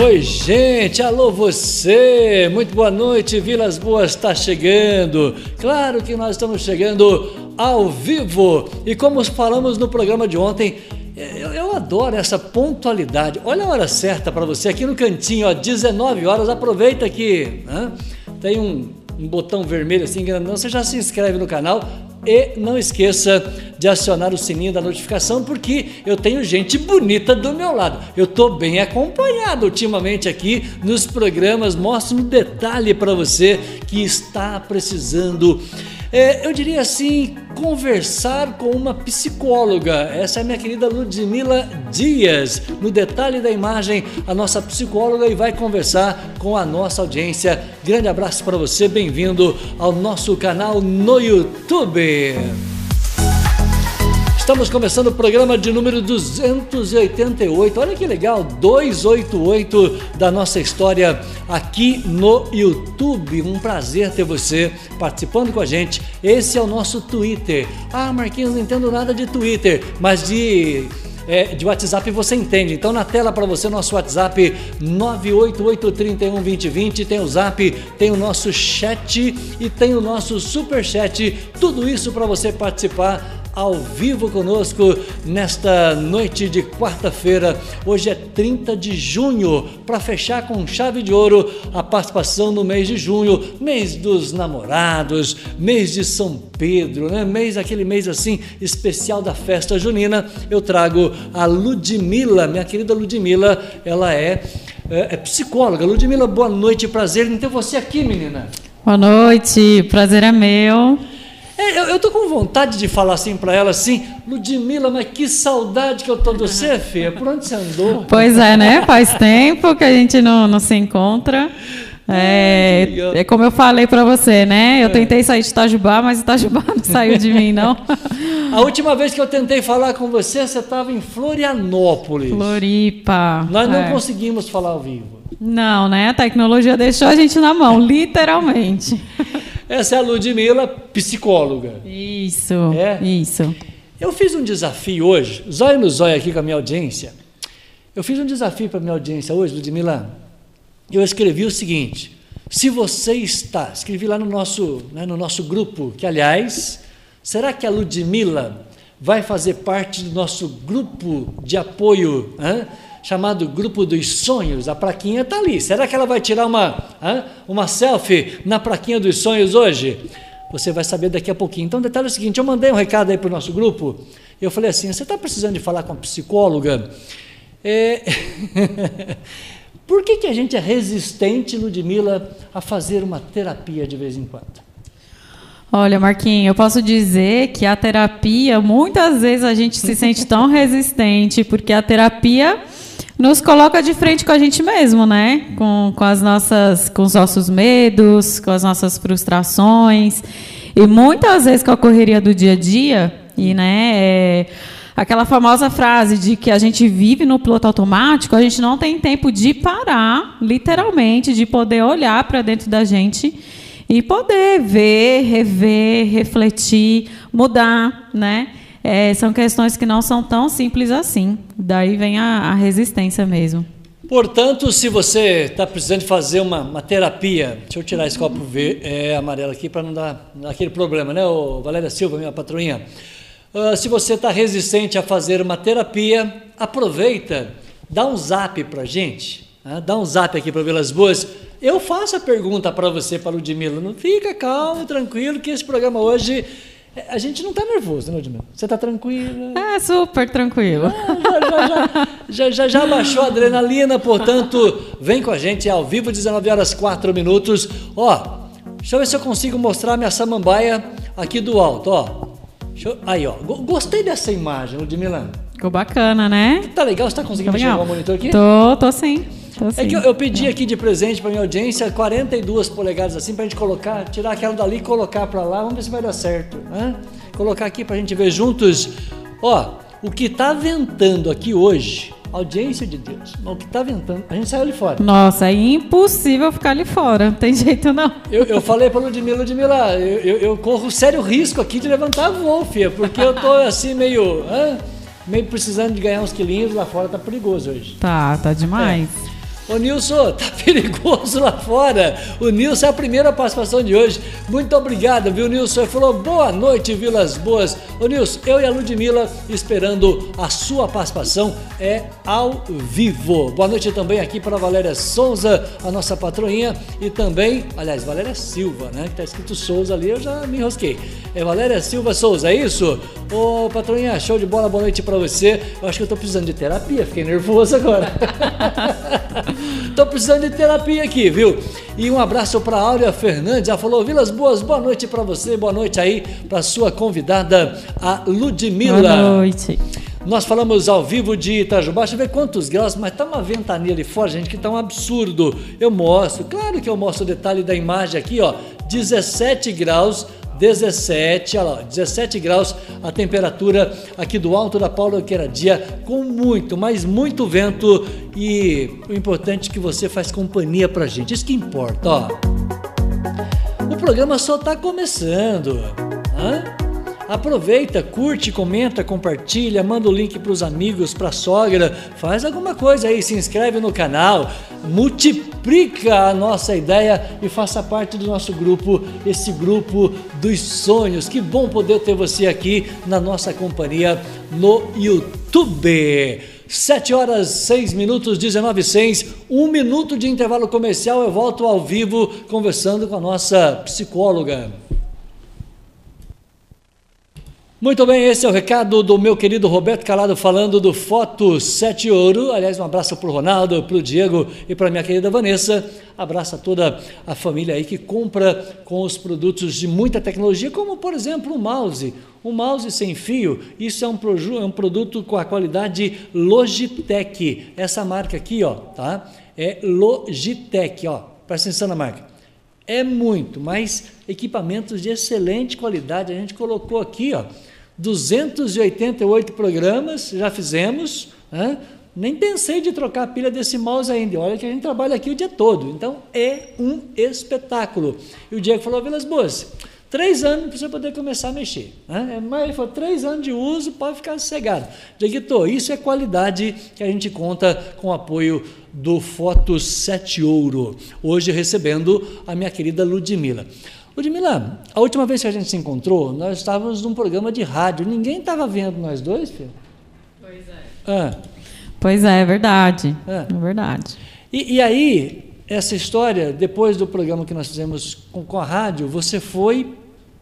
Oi, gente, alô você! Muito boa noite, Vilas Boas está chegando. Claro que nós estamos chegando ao vivo. E como falamos no programa de ontem, eu, eu adoro essa pontualidade. Olha a hora certa para você aqui no cantinho, ó, 19 horas. Aproveita aqui. Né? Tem um, um botão vermelho assim grandão, você já se inscreve no canal e não esqueça de acionar o sininho da notificação, porque eu tenho gente bonita do meu lado. Eu estou bem acompanhado ultimamente aqui nos programas. Mostro um detalhe para você que está precisando é, eu diria assim, conversar com uma psicóloga. Essa é minha querida Ludmila Dias. No detalhe da imagem, a nossa psicóloga e vai conversar com a nossa audiência. Grande abraço para você, bem-vindo ao nosso canal no YouTube. Estamos começando o programa de número 288. Olha que legal, 288 da nossa história aqui no YouTube. Um prazer ter você participando com a gente. Esse é o nosso Twitter. Ah, Marquinhos, não entendo nada de Twitter, mas de é, de WhatsApp você entende. Então na tela para você nosso WhatsApp 988312020, tem o Zap, tem o nosso chat e tem o nosso super chat. Tudo isso para você participar ao vivo conosco nesta noite de quarta-feira. Hoje é 30 de junho, para fechar com chave de ouro a participação no mês de junho, mês dos namorados, mês de São Pedro, né? Mês aquele mês assim especial da festa junina. Eu trago a Ludmila, minha querida Ludmila, ela é, é, é psicóloga. Ludmila, boa noite, prazer em ter você aqui, menina. Boa noite, prazer é meu. É, eu, eu tô com vontade de falar assim para ela assim, Ludmila, mas que saudade que eu tô de você, filha. Por onde você andou? Pois é, né? Faz tempo que a gente não, não se encontra. É, é como eu falei para você, né? Eu é. tentei sair de Itajubá, mas Itajubá não saiu de mim, não. A última vez que eu tentei falar com você, você estava em Florianópolis. Floripa. Nós não é. conseguimos falar ao vivo. Não, né? A tecnologia deixou a gente na mão, literalmente. Essa é a Ludmila, psicóloga. Isso, é? isso. Eu fiz um desafio hoje, zóio no zóio aqui com a minha audiência. Eu fiz um desafio para a minha audiência hoje, Ludmila. Eu escrevi o seguinte: se você está, escrevi lá no nosso, né, no nosso grupo, que aliás, será que a Ludmila vai fazer parte do nosso grupo de apoio? Hein? Chamado Grupo dos Sonhos. A plaquinha está ali. Será que ela vai tirar uma, uma selfie na plaquinha dos sonhos hoje? Você vai saber daqui a pouquinho. Então, o detalhe é o seguinte: eu mandei um recado aí para o nosso grupo. Eu falei assim: você está precisando de falar com a psicóloga? É... Por que, que a gente é resistente, Ludmila, a fazer uma terapia de vez em quando? Olha, Marquinhos, eu posso dizer que a terapia, muitas vezes a gente se sente tão resistente, porque a terapia nos coloca de frente com a gente mesmo, né? Com, com as nossas, com os nossos medos, com as nossas frustrações. E muitas vezes com a correria do dia a dia, e né, é, aquela famosa frase de que a gente vive no piloto automático, a gente não tem tempo de parar, literalmente, de poder olhar para dentro da gente e poder ver, rever, refletir, mudar, né? É, são questões que não são tão simples assim. Daí vem a, a resistência mesmo. Portanto, se você está precisando fazer uma, uma, terapia, deixa eu tirar esse copo ver, é, amarelo aqui para não dar aquele problema, né, Ô, Valéria Silva, minha patroinha? Uh, se você está resistente a fazer uma terapia, aproveita, dá um zap para gente, né? dá um zap aqui para Vilas Boas. Eu faço a pergunta para você, para Ludmilla, não fica calmo, tranquilo, que esse programa hoje a gente não está nervoso, né, Ludmila? Você está tranquila? É, super tranquilo. Ah, já, já, já, já, baixou a adrenalina, portanto, vem com a gente ao vivo, 19 horas 4 minutos. Ó, deixa eu ver se eu consigo mostrar minha samambaia aqui do alto, ó. Eu, aí, ó. Gostei dessa imagem, Ludmila. Ficou bacana, né? Tá legal? Você tá conseguindo enxergar o monitor aqui? Tô, tô sim. É que eu, eu pedi aqui de presente para minha audiência 42 polegadas assim para a gente colocar, tirar aquela dali e colocar para lá. Vamos ver se vai dar certo. Né? Colocar aqui para a gente ver juntos. Ó, o que está ventando aqui hoje, audiência de Deus, o que está ventando, a gente saiu ali fora. Nossa, é impossível ficar ali fora, não tem jeito não. Eu, eu falei para Ludmila, Ludmila, eu, eu, eu, corro sério risco aqui de levantar voo, filha, porque eu tô assim meio, meio precisando de ganhar uns quilinhos, lá fora tá perigoso hoje. Tá, tá demais. É. Ô Nilson, tá perigoso lá fora. O Nilson é a primeira participação de hoje. Muito obrigado, viu, Nilson? Ele falou boa noite, Vilas Boas. Ô Nilson, eu e a Ludmilla esperando a sua participação é ao vivo. Boa noite também aqui para a Valéria Souza, a nossa patroinha, e também, aliás, Valéria Silva, né? Que tá escrito Souza ali, eu já me enrosquei. É Valéria Silva Souza, é isso? Ô patroinha, show de bola, boa noite para você. Eu acho que eu tô precisando de terapia, fiquei nervoso agora. Tô precisando de terapia aqui, viu? E um abraço para Áurea Fernandes. Ela falou: Vilas Boas, boa noite para você, boa noite aí para sua convidada, a Ludmilla. Boa noite. Nós falamos ao vivo de Itajubá, deixa eu ver quantos graus, mas tá uma ventania ali fora, gente, que tá um absurdo. Eu mostro, claro que eu mostro o detalhe da imagem aqui, ó, 17 graus 17, olha lá, 17 graus a temperatura aqui do alto da Paula Queradia, com muito, mas muito vento e o importante é que você faz companhia pra gente, isso que importa, ó. O programa só tá começando, hã? Aproveita, curte, comenta, compartilha, manda o link para os amigos, para a sogra, faz alguma coisa aí, se inscreve no canal, multiplica a nossa ideia e faça parte do nosso grupo, esse grupo dos sonhos. Que bom poder ter você aqui na nossa companhia no YouTube. 7 horas 6 minutos, 19 6, um minuto de intervalo comercial. Eu volto ao vivo conversando com a nossa psicóloga. Muito bem, esse é o recado do meu querido Roberto Calado falando do Foto 7 Ouro. Aliás, um abraço para o Ronaldo, para o Diego e para minha querida Vanessa. Abraço a toda a família aí que compra com os produtos de muita tecnologia, como por exemplo o mouse. Um mouse sem fio, isso é um, é um produto com a qualidade Logitech. Essa marca aqui, ó, tá? É Logitech, ó. Presta atenção na marca. É muito, mas equipamentos de excelente qualidade. A gente colocou aqui, ó 288 programas já fizemos, né? nem pensei de trocar a pilha desse mouse ainda. Olha que a gente trabalha aqui o dia todo. Então é um espetáculo. E o Diego falou: Vilas Boas, três anos para você poder começar a mexer. Né? É, mas ele falou: três anos de uso, pode ficar sossegado. Dieguito, isso é qualidade que a gente conta com o apoio do Foto 7 Ouro. Hoje recebendo a minha querida Ludmilla. Ludmila, a última vez que a gente se encontrou, nós estávamos num programa de rádio. Ninguém estava vendo nós dois, filho? Pois é. Ah. Pois é, é verdade. É, é verdade. E, e, aí, essa história, depois do programa que nós fizemos com, com a rádio, você foi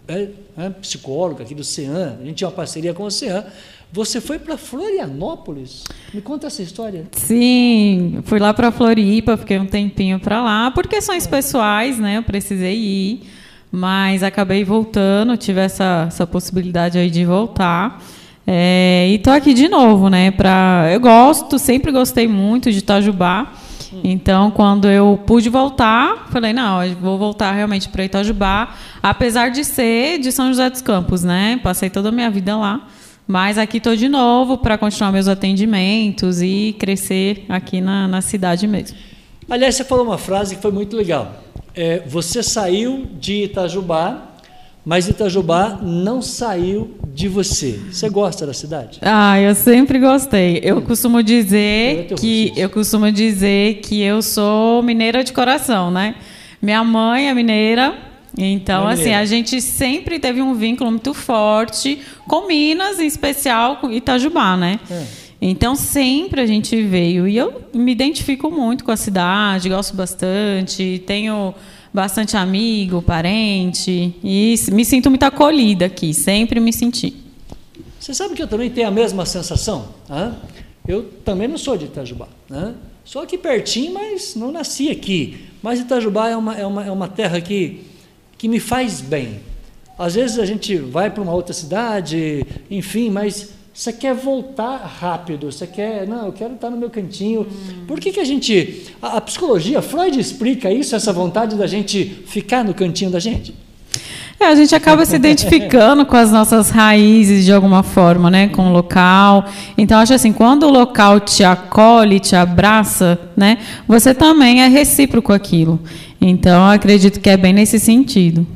é, é, psicóloga aqui do CEAN, a gente tinha uma parceria com o CEAN. Você foi para Florianópolis? Me conta essa história. Sim, fui lá para Floripa, fiquei um tempinho para lá, por questões pessoais, né? Eu precisei ir mas acabei voltando, tive essa, essa possibilidade aí de voltar. É, e tô aqui de novo, né? Pra, eu gosto, sempre gostei muito de Itajubá. Então, quando eu pude voltar, falei, não, vou voltar realmente para Itajubá, apesar de ser de São José dos Campos, né? Passei toda a minha vida lá. Mas aqui estou de novo para continuar meus atendimentos e crescer aqui na, na cidade mesmo. Aliás, você falou uma frase que foi muito legal é, você saiu de Itajubá, mas Itajubá não saiu de você. Você gosta da cidade? Ah, eu sempre gostei. Eu costumo dizer que eu costumo dizer que eu sou mineira de coração, né? Minha mãe é mineira, então, assim, a gente sempre teve um vínculo muito forte com Minas, em especial com Itajubá, né? É. Então, sempre a gente veio. E eu me identifico muito com a cidade, gosto bastante, tenho bastante amigo, parente, e me sinto muito acolhida aqui, sempre me senti. Você sabe que eu também tenho a mesma sensação? Né? Eu também não sou de Itajubá. Né? Sou aqui pertinho, mas não nasci aqui. Mas Itajubá é uma, é uma, é uma terra que, que me faz bem. Às vezes a gente vai para uma outra cidade, enfim, mas você quer voltar rápido, você quer, não, eu quero estar no meu cantinho. Hum. Por que, que a gente, a, a, psicologia, Freud explica isso, essa vontade da gente ficar no cantinho da gente? É, a gente acaba se identificando com as nossas raízes de alguma forma, né, com o local. Então acho assim, quando o local te acolhe, te abraça, né, você também é recíproco aquilo. Então acredito que é bem nesse sentido.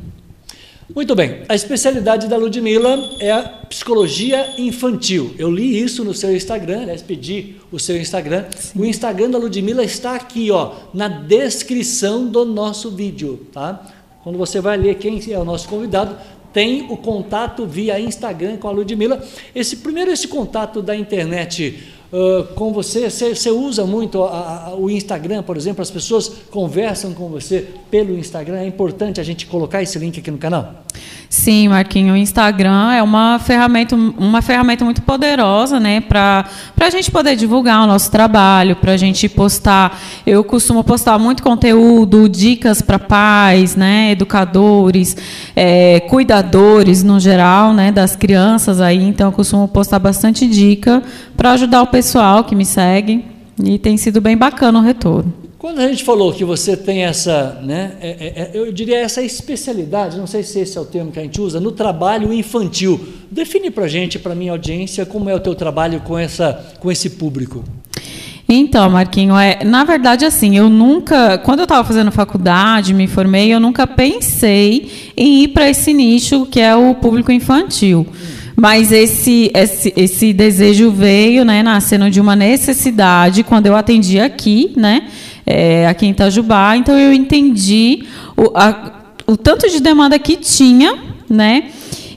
Muito bem. A especialidade da Ludmilla é a psicologia infantil. Eu li isso no seu Instagram, aliás, pedi o seu Instagram. Sim. O Instagram da Ludmilla está aqui, ó, na descrição do nosso vídeo, tá? Quando você vai ler quem é o nosso convidado, tem o contato via Instagram com a Ludmilla. Esse primeiro esse contato da internet uh, com você, você, usa muito a, a, o Instagram, por exemplo, as pessoas conversam com você pelo Instagram. É importante a gente colocar esse link aqui no canal. Sim, Marquinho, o Instagram é uma ferramenta, uma ferramenta muito poderosa, né, para a gente poder divulgar o nosso trabalho, para a gente postar. Eu costumo postar muito conteúdo, dicas para pais, né, educadores, é, cuidadores no geral, né, das crianças aí. Então, eu costumo postar bastante dica para ajudar o pessoal que me segue e tem sido bem bacana o retorno. Quando a gente falou que você tem essa, né, é, é, é, eu diria essa especialidade, não sei se esse é o termo que a gente usa, no trabalho infantil. Define para gente, para minha audiência, como é o teu trabalho com, essa, com esse público. Então, Marquinho, é, na verdade, assim, eu nunca, quando eu estava fazendo faculdade, me formei, eu nunca pensei em ir para esse nicho que é o público infantil. Mas esse, esse, esse desejo veio, né, nascendo de uma necessidade quando eu atendi aqui, né? É, aqui em Itajubá. Então eu entendi o, a, o tanto de demanda que tinha, né?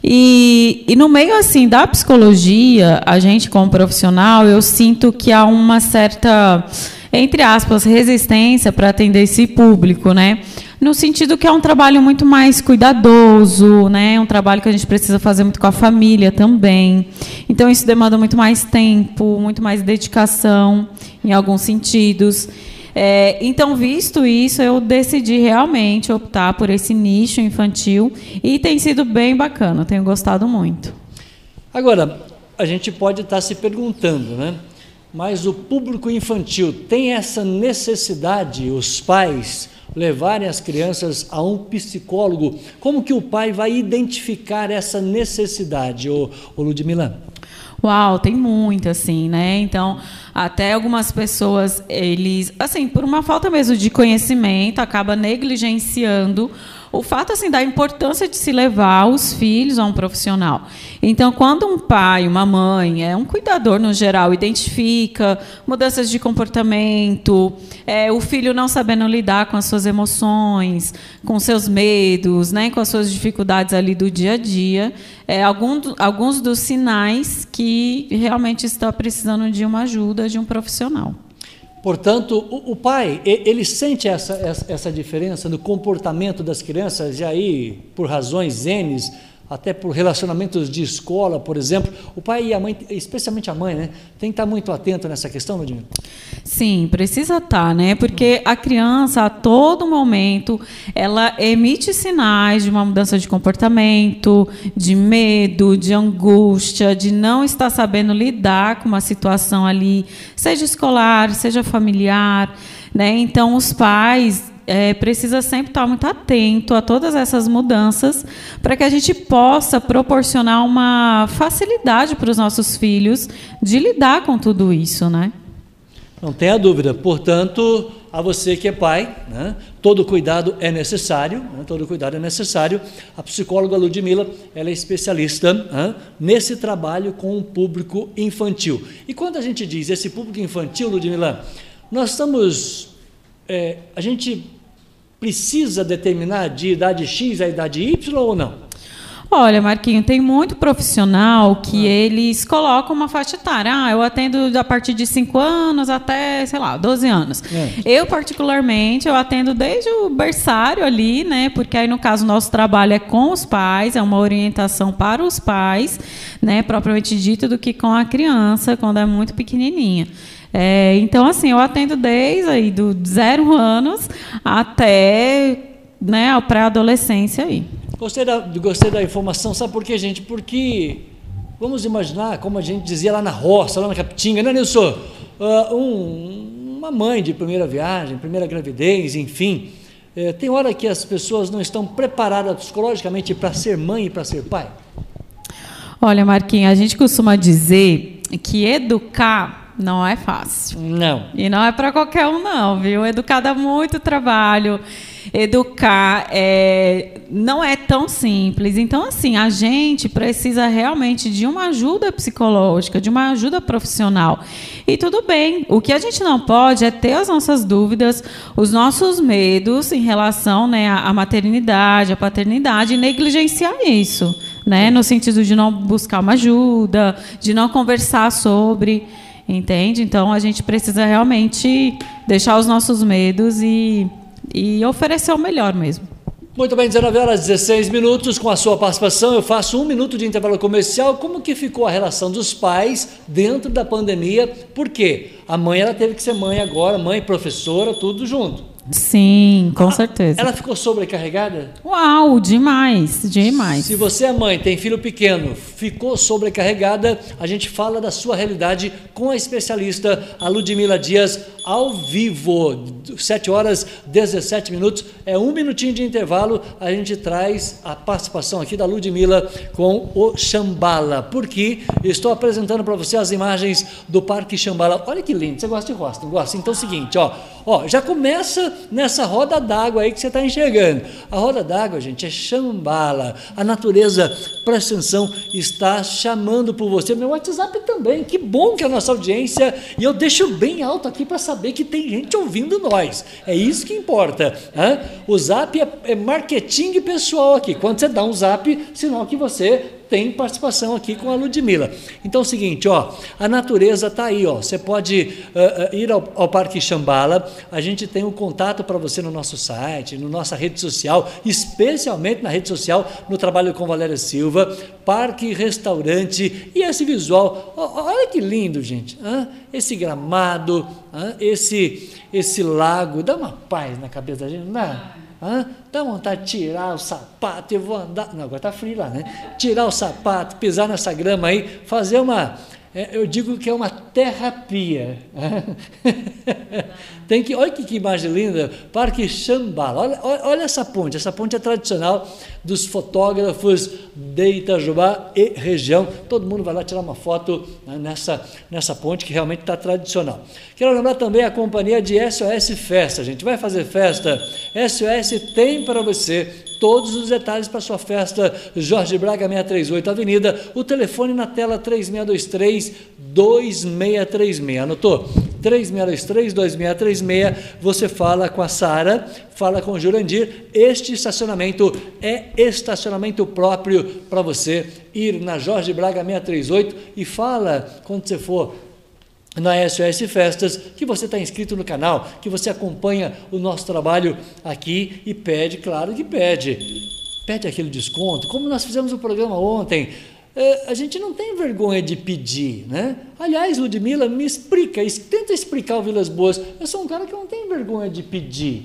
E, e, no meio assim da psicologia, a gente como profissional, eu sinto que há uma certa, entre aspas, resistência para atender esse público, né? No sentido que é um trabalho muito mais cuidadoso, né? Um trabalho que a gente precisa fazer muito com a família também. Então isso demanda muito mais tempo, muito mais dedicação em alguns sentidos. É, então, visto isso, eu decidi realmente optar por esse nicho infantil e tem sido bem bacana, tenho gostado muito. Agora, a gente pode estar se perguntando, né? Mas o público infantil tem essa necessidade, os pais levarem as crianças a um psicólogo. Como que o pai vai identificar essa necessidade, ô Ludmila? Uau, tem muito, assim, né? Então, até algumas pessoas, eles, assim, por uma falta mesmo de conhecimento, acaba negligenciando o fato assim da importância de se levar os filhos a um profissional. Então, quando um pai, uma mãe, é um cuidador no geral, identifica mudanças de comportamento, é, o filho não sabendo lidar com as suas emoções, com seus medos, né, com as suas dificuldades ali do dia a dia, é, algum, alguns dos sinais que realmente está precisando de uma ajuda de um profissional. Portanto, o, o pai, ele sente essa, essa, essa, diferença no comportamento das crianças, e aí, por razões N, até por relacionamentos de escola, por exemplo, o pai e a mãe, especialmente a mãe, né, tem que estar muito atento nessa questão, Ludmila? Sim, precisa estar, né? Porque a criança, a todo momento, ela emite sinais de uma mudança de comportamento, de medo, de angústia, de não estar sabendo lidar com uma situação ali, seja escolar, seja familiar, né? Então, os pais é, precisa sempre estar muito atento a todas essas mudanças para que a gente possa proporcionar uma facilidade para os nossos filhos de lidar com tudo isso, né? Não tenha dúvida. Portanto, a você que é pai, né, todo cuidado é necessário, né, todo cuidado é necessário. A psicóloga Ludmila, ela é especialista né, nesse trabalho com o público infantil. E quando a gente diz esse público infantil, Ludmila, nós estamos, é, a gente precisa determinar de idade X a idade Y ou não? Olha, Marquinho, tem muito profissional que ah. eles colocam uma faixa etária. Ah, eu atendo a partir de 5 anos até, sei lá, 12 anos. É. Eu, particularmente, eu atendo desde o berçário ali, né? Porque aí, no caso, nosso trabalho é com os pais, é uma orientação para os pais, né? Propriamente dito, do que com a criança, quando é muito pequenininha. É, então, assim, eu atendo desde aí do zero anos até né, a pré-adolescência aí. Gostei da, gostei da informação, sabe por quê, gente? Porque vamos imaginar, como a gente dizia lá na roça, lá na Capitinga, né, Nilson? Uh, um, uma mãe de primeira viagem, primeira gravidez, enfim. É, tem hora que as pessoas não estão preparadas psicologicamente para ser mãe e para ser pai? Olha, Marquinhos, a gente costuma dizer que educar não é fácil. Não. E não é para qualquer um, não, viu? Educar dá muito trabalho. educar é, não é tão simples. Então, assim, a gente precisa realmente de uma ajuda psicológica, de uma ajuda profissional. E tudo bem. O que a gente não pode é ter as nossas dúvidas, os nossos medos em relação né, à maternidade, à paternidade, e negligenciar isso. Né, no sentido de não buscar uma ajuda, de não conversar sobre. Entende? Então a gente precisa realmente deixar os nossos medos e, e oferecer o melhor mesmo. Muito bem, 19 horas 16 minutos, com a sua participação, eu faço um minuto de intervalo comercial. Como que ficou a relação dos pais dentro da pandemia? Por quê? A mãe ela teve que ser mãe agora, mãe, professora, tudo junto. Sim, com certeza. Ela ficou sobrecarregada? Uau, demais, demais. Se você é mãe, tem filho pequeno, ficou sobrecarregada, a gente fala da sua realidade com a especialista, a Ludmila Dias, ao vivo, 7 horas 17 minutos, é um minutinho de intervalo, a gente traz a participação aqui da Ludmila com o Xambala, porque estou apresentando para você as imagens do Parque Xambala. Olha que lindo, você gosta de rosto, não gosta? Então é o seguinte, ó, ó já começa nessa roda d'água aí que você está enxergando. A roda d'água, gente, é chambala. A natureza, presta atenção, está chamando por você. Meu WhatsApp também. Que bom que é a nossa audiência. E eu deixo bem alto aqui para saber que tem gente ouvindo nós. É isso que importa. Hein? O zap é, é marketing pessoal aqui. Quando você dá um zap, sinal que você tem participação aqui com a Ludmilla. Então é o seguinte, ó, a natureza está aí, ó. Você pode uh, uh, ir ao, ao, Parque Xambala. A gente tem um contato para você no nosso site, na no nossa rede social, especialmente na rede social, no trabalho com Valéria Silva, Parque Restaurante e esse visual. olha que lindo, gente. Ah, esse gramado, ah, esse esse lago, dá uma paz na cabeça da gente, não dá? Hã? Dá vontade de tirar o sapato e vou andar. Não, agora está frio lá, né? Tirar o sapato, pisar nessa grama aí, fazer uma. É, eu digo que é uma terapia. Tem que, olha que, imagem linda, Parque Xambala. Olha, olha, olha, essa ponte, essa ponte é tradicional dos fotógrafos de Itajubá e região. Todo mundo vai lá tirar uma foto né, nessa, nessa ponte que realmente está tradicional. Quero lembrar também a companhia de SOS Festa. A gente vai fazer festa. SOS tem para você todos os detalhes para sua festa. Jorge Braga 638 Avenida. O telefone na tela 3623 2636. Anotou? 3623-2636, você fala com a Sara, fala com o Jurandir. Este estacionamento é estacionamento próprio para você ir na Jorge Braga 638 e fala quando você for na SOS Festas, que você está inscrito no canal, que você acompanha o nosso trabalho aqui e pede, claro que pede. Pede aquele desconto, como nós fizemos o programa ontem é, a gente não tem vergonha de pedir, né? Aliás, Ludmila, me explica, tenta explicar o Vilas Boas. Eu sou um cara que não tem vergonha de pedir,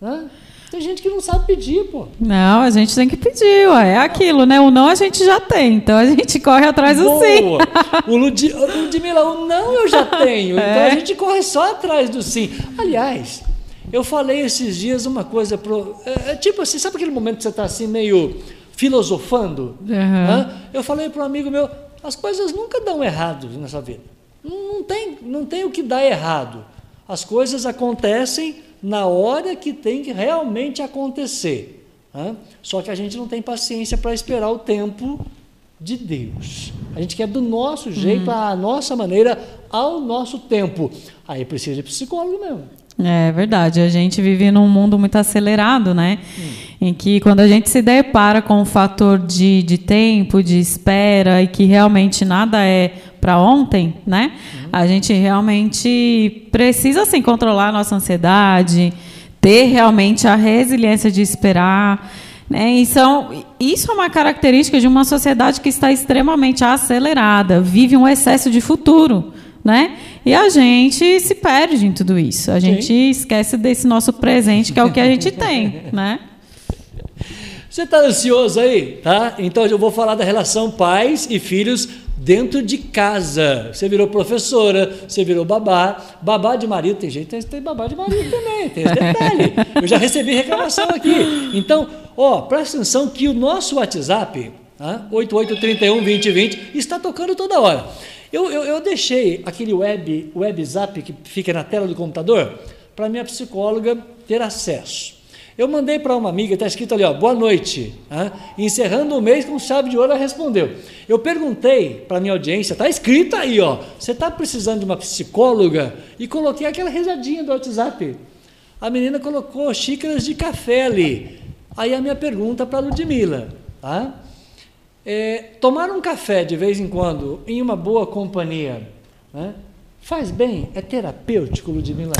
né? Tem gente que não sabe pedir, pô. Não, a gente tem que pedir, ué. É aquilo, né? O não a gente já tem, então a gente corre atrás do Boa. sim. O Lud... Ludmila, o não eu já tenho, é. então a gente corre só atrás do sim. Aliás, eu falei esses dias uma coisa pro. É, é tipo assim, sabe aquele momento que você está assim meio filosofando. Uhum. Eu falei para um amigo meu, as coisas nunca dão errado nessa vida. Não tem, não tem o que dar errado. As coisas acontecem na hora que tem que realmente acontecer. Só que a gente não tem paciência para esperar o tempo de Deus. A gente quer do nosso jeito, uhum. à nossa maneira, ao nosso tempo. Aí precisa de psicólogo mesmo. É verdade. A gente vive num mundo muito acelerado, né? Hum em que quando a gente se depara com o fator de, de tempo, de espera e que realmente nada é para ontem, né? Uhum. A gente realmente precisa assim controlar a nossa ansiedade, ter realmente a resiliência de esperar. Né? E são, isso é uma característica de uma sociedade que está extremamente acelerada, vive um excesso de futuro. Né? E a gente se perde em tudo isso. A gente Sim. esquece desse nosso presente, que é o que a gente tem. Né? Você está ansioso aí? Tá? Então eu vou falar da relação pais e filhos dentro de casa. Você virou professora, você virou babá. Babá de marido, tem gente que tem babá de marido também, tem esse detalhe. Eu já recebi reclamação aqui. Então, ó, presta atenção que o nosso WhatsApp, tá? 88312020, está tocando toda hora. Eu, eu, eu deixei aquele web, web zap que fica na tela do computador para minha psicóloga ter acesso. Eu mandei para uma amiga, está escrito ali, ó, boa noite. Encerrando o mês com chave de ouro, ela respondeu. Eu perguntei para minha audiência, está escrito aí, ó, você está precisando de uma psicóloga? E coloquei aquela risadinha do WhatsApp. A menina colocou xícaras de café ali. Aí a minha pergunta para a Ludmilla, tá? É, tomar um café de vez em quando em uma boa companhia, né? Faz bem? É terapêutico, Ludmilla?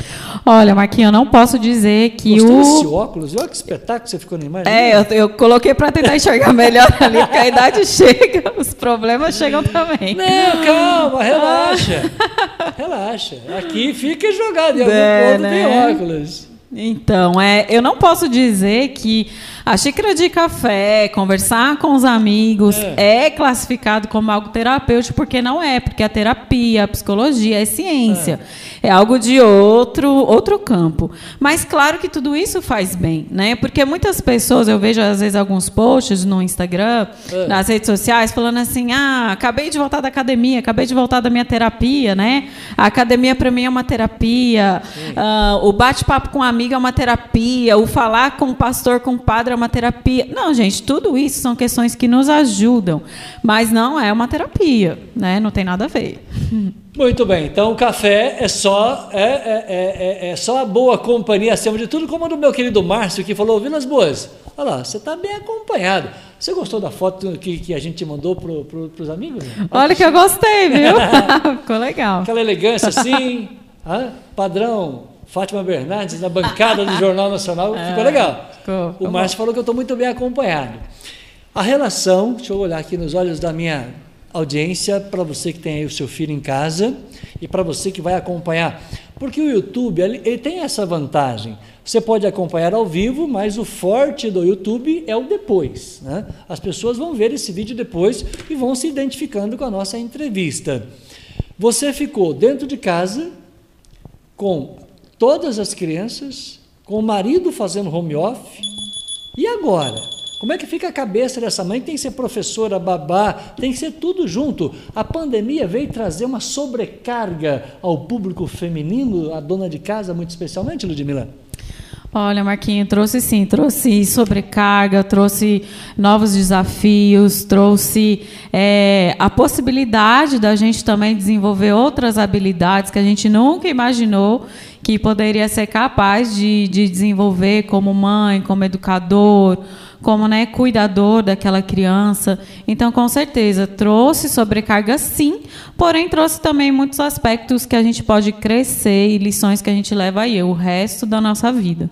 Olha, Marquinhos, eu não posso dizer que Gostou o... desse óculos? Olha que espetáculo você ficou na imagem. É, eu, eu coloquei para tentar enxergar melhor ali, porque a idade chega, os problemas chegam também. Não, calma, relaxa. relaxa. Aqui fica jogado em algum É, ponto né? tem óculos. Então, é, eu não posso dizer que a xícara de café, conversar com os amigos, É. é, classificado como algo terapêutico, porque não é, porque a terapia, a psicologia é ciência. É, algo de outro, outro campo. Mas claro que tudo isso faz bem, né? Porque muitas pessoas, eu vejo às vezes alguns posts no Instagram, É. nas redes sociais, falando assim: ah, acabei de voltar da academia, acabei de voltar da minha terapia, né? A academia para mim é uma terapia, ah, o bate-papo com a amiga é uma terapia, o falar com o pastor, com o padre é uma terapia. Não, gente, tudo isso são questões que nos ajudam, mas não é uma terapia, né? Não tem nada a ver. Muito bem, então o café é só é, é, é, é- é só a boa companhia acima de tudo, como a do meu querido Márcio que falou, Vilas Boas, olha lá, você está bem acompanhado. Você gostou da foto que, que a gente mandou para pro, pros amigos? Olha que eu gostei, viu? Ficou legal. Aquela elegância assim, hã? padrão Fátima Bernardes na bancada do Jornal Nacional, ficou legal. É, ficou, o ficou Márcio falou que eu estou muito bem acompanhado. A relação, deixa eu olhar aqui nos olhos da minha audiência, para você que tem aí o seu filho em casa e para você que vai acompanhar. Porque o YouTube, ele, tem essa vantagem. Você pode acompanhar ao vivo, mas o forte do YouTube é o depois. Né? As pessoas vão ver esse vídeo depois e vão se identificando com a nossa entrevista. Você ficou dentro de casa com todas as crianças, com o marido fazendo home office. E agora? Como é que fica a cabeça dessa mãe? Tem que ser professora, babá, tem que ser tudo junto. A pandemia veio trazer uma sobrecarga ao público feminino, a dona de casa, muito especialmente, Ludmila? Olha, Marquinhos, trouxe sim, trouxe sobrecarga, trouxe novos desafios, trouxe é, a possibilidade da gente também desenvolver outras habilidades que a gente nunca imaginou que poderia ser capaz de, de desenvolver como mãe, como educador, como né, cuidador daquela criança. Então, com certeza, trouxe sobrecarga sim, porém trouxe também muitos aspectos que a gente pode crescer e lições que a gente leva aí o resto da nossa vida.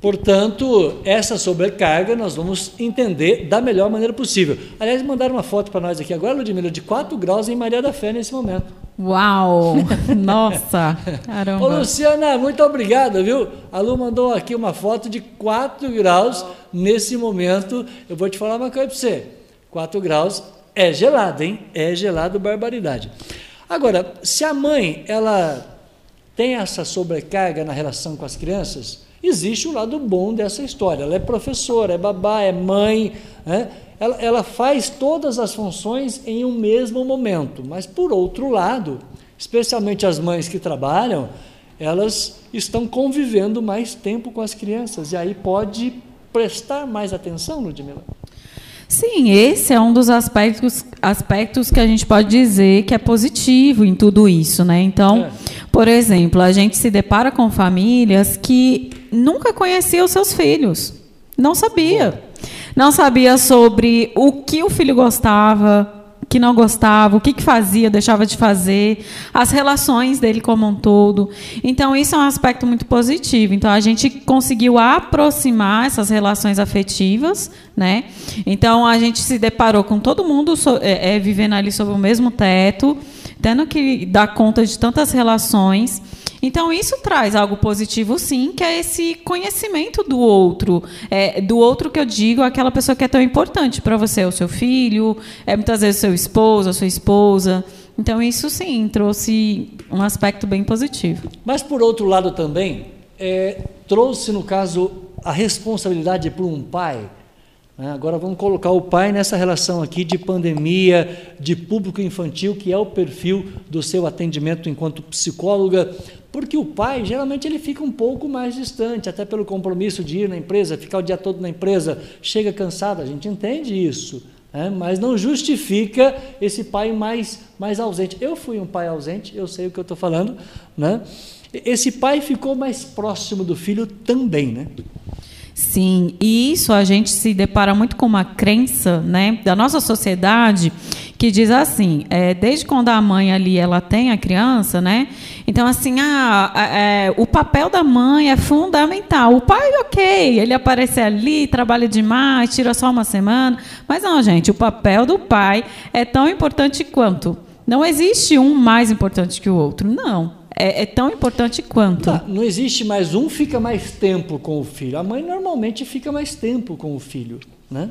Portanto, essa sobrecarga nós vamos entender da melhor maneira possível. Aliás, mandaram uma foto para nós aqui agora, Ludmila, de 4 graus em Maria da Fé nesse momento. Uau! Nossa! Caramba! Ô, Luciana, muito obrigado, viu? A Lu mandou aqui uma foto de 4 graus nesse momento. Eu vou te falar uma coisa para você: 4 graus é gelado, hein? É gelado, barbaridade. Agora, se a mãe ela tem essa sobrecarga na relação com as crianças, existe o lado bom dessa história. Ela é professora, é babá, é mãe, né? Ela, ela faz todas as funções em um mesmo momento. Mas, por outro lado, especialmente as mães que trabalham, elas estão convivendo mais tempo com as crianças e aí pode prestar mais atenção, Ludmila. Sim, esse é um dos aspectos, aspectos que a gente pode dizer que é positivo em tudo isso, né? Então, É. por exemplo, a gente se depara com famílias que nunca conheciam seus filhos, não sabia, não sabia sobre o que o filho gostava, que não gostava, o que, que fazia, deixava de fazer, as relações dele como um todo. Então, isso é um aspecto muito positivo. Então, a gente conseguiu aproximar essas relações afetivas, né? Então, a gente se deparou com todo mundo so- é, é, vivendo ali sob o mesmo teto, tendo que dar conta de tantas relações. Então, isso traz algo positivo, sim, que é esse conhecimento do outro. É, do outro que eu digo, aquela pessoa que é tão importante para você, o seu filho, é muitas vezes seu esposo, a sua esposa. Então, isso sim, trouxe um aspecto bem positivo. Mas, por outro lado, também é, trouxe, no caso, a responsabilidade para um pai Né? Agora vamos colocar o pai nessa relação aqui de pandemia, de público infantil, que é o perfil do seu atendimento enquanto psicóloga, porque o pai geralmente ele fica um pouco mais distante, até pelo compromisso de ir na empresa, ficar o dia todo na empresa, chega cansado, a gente entende isso. Né? mas não justifica esse pai mais, mais ausente. Eu fui um pai ausente, eu sei o que eu estou falando. Né? Esse pai ficou mais próximo do filho também, né? Sim, e isso a gente se depara muito com uma crença né, da nossa sociedade que diz assim, é, desde quando a mãe ali ela tem a criança, né? Então assim, ah, o papel da mãe é fundamental. O pai, ok, ele aparece ali, trabalha demais, tira só uma semana, mas não, gente, o papel do pai é tão importante quanto. Não existe um mais importante que o outro, não é, é tão importante quanto. Tá, não existe mais um fica mais tempo com o filho. A mãe normalmente fica mais tempo com o filho. Né?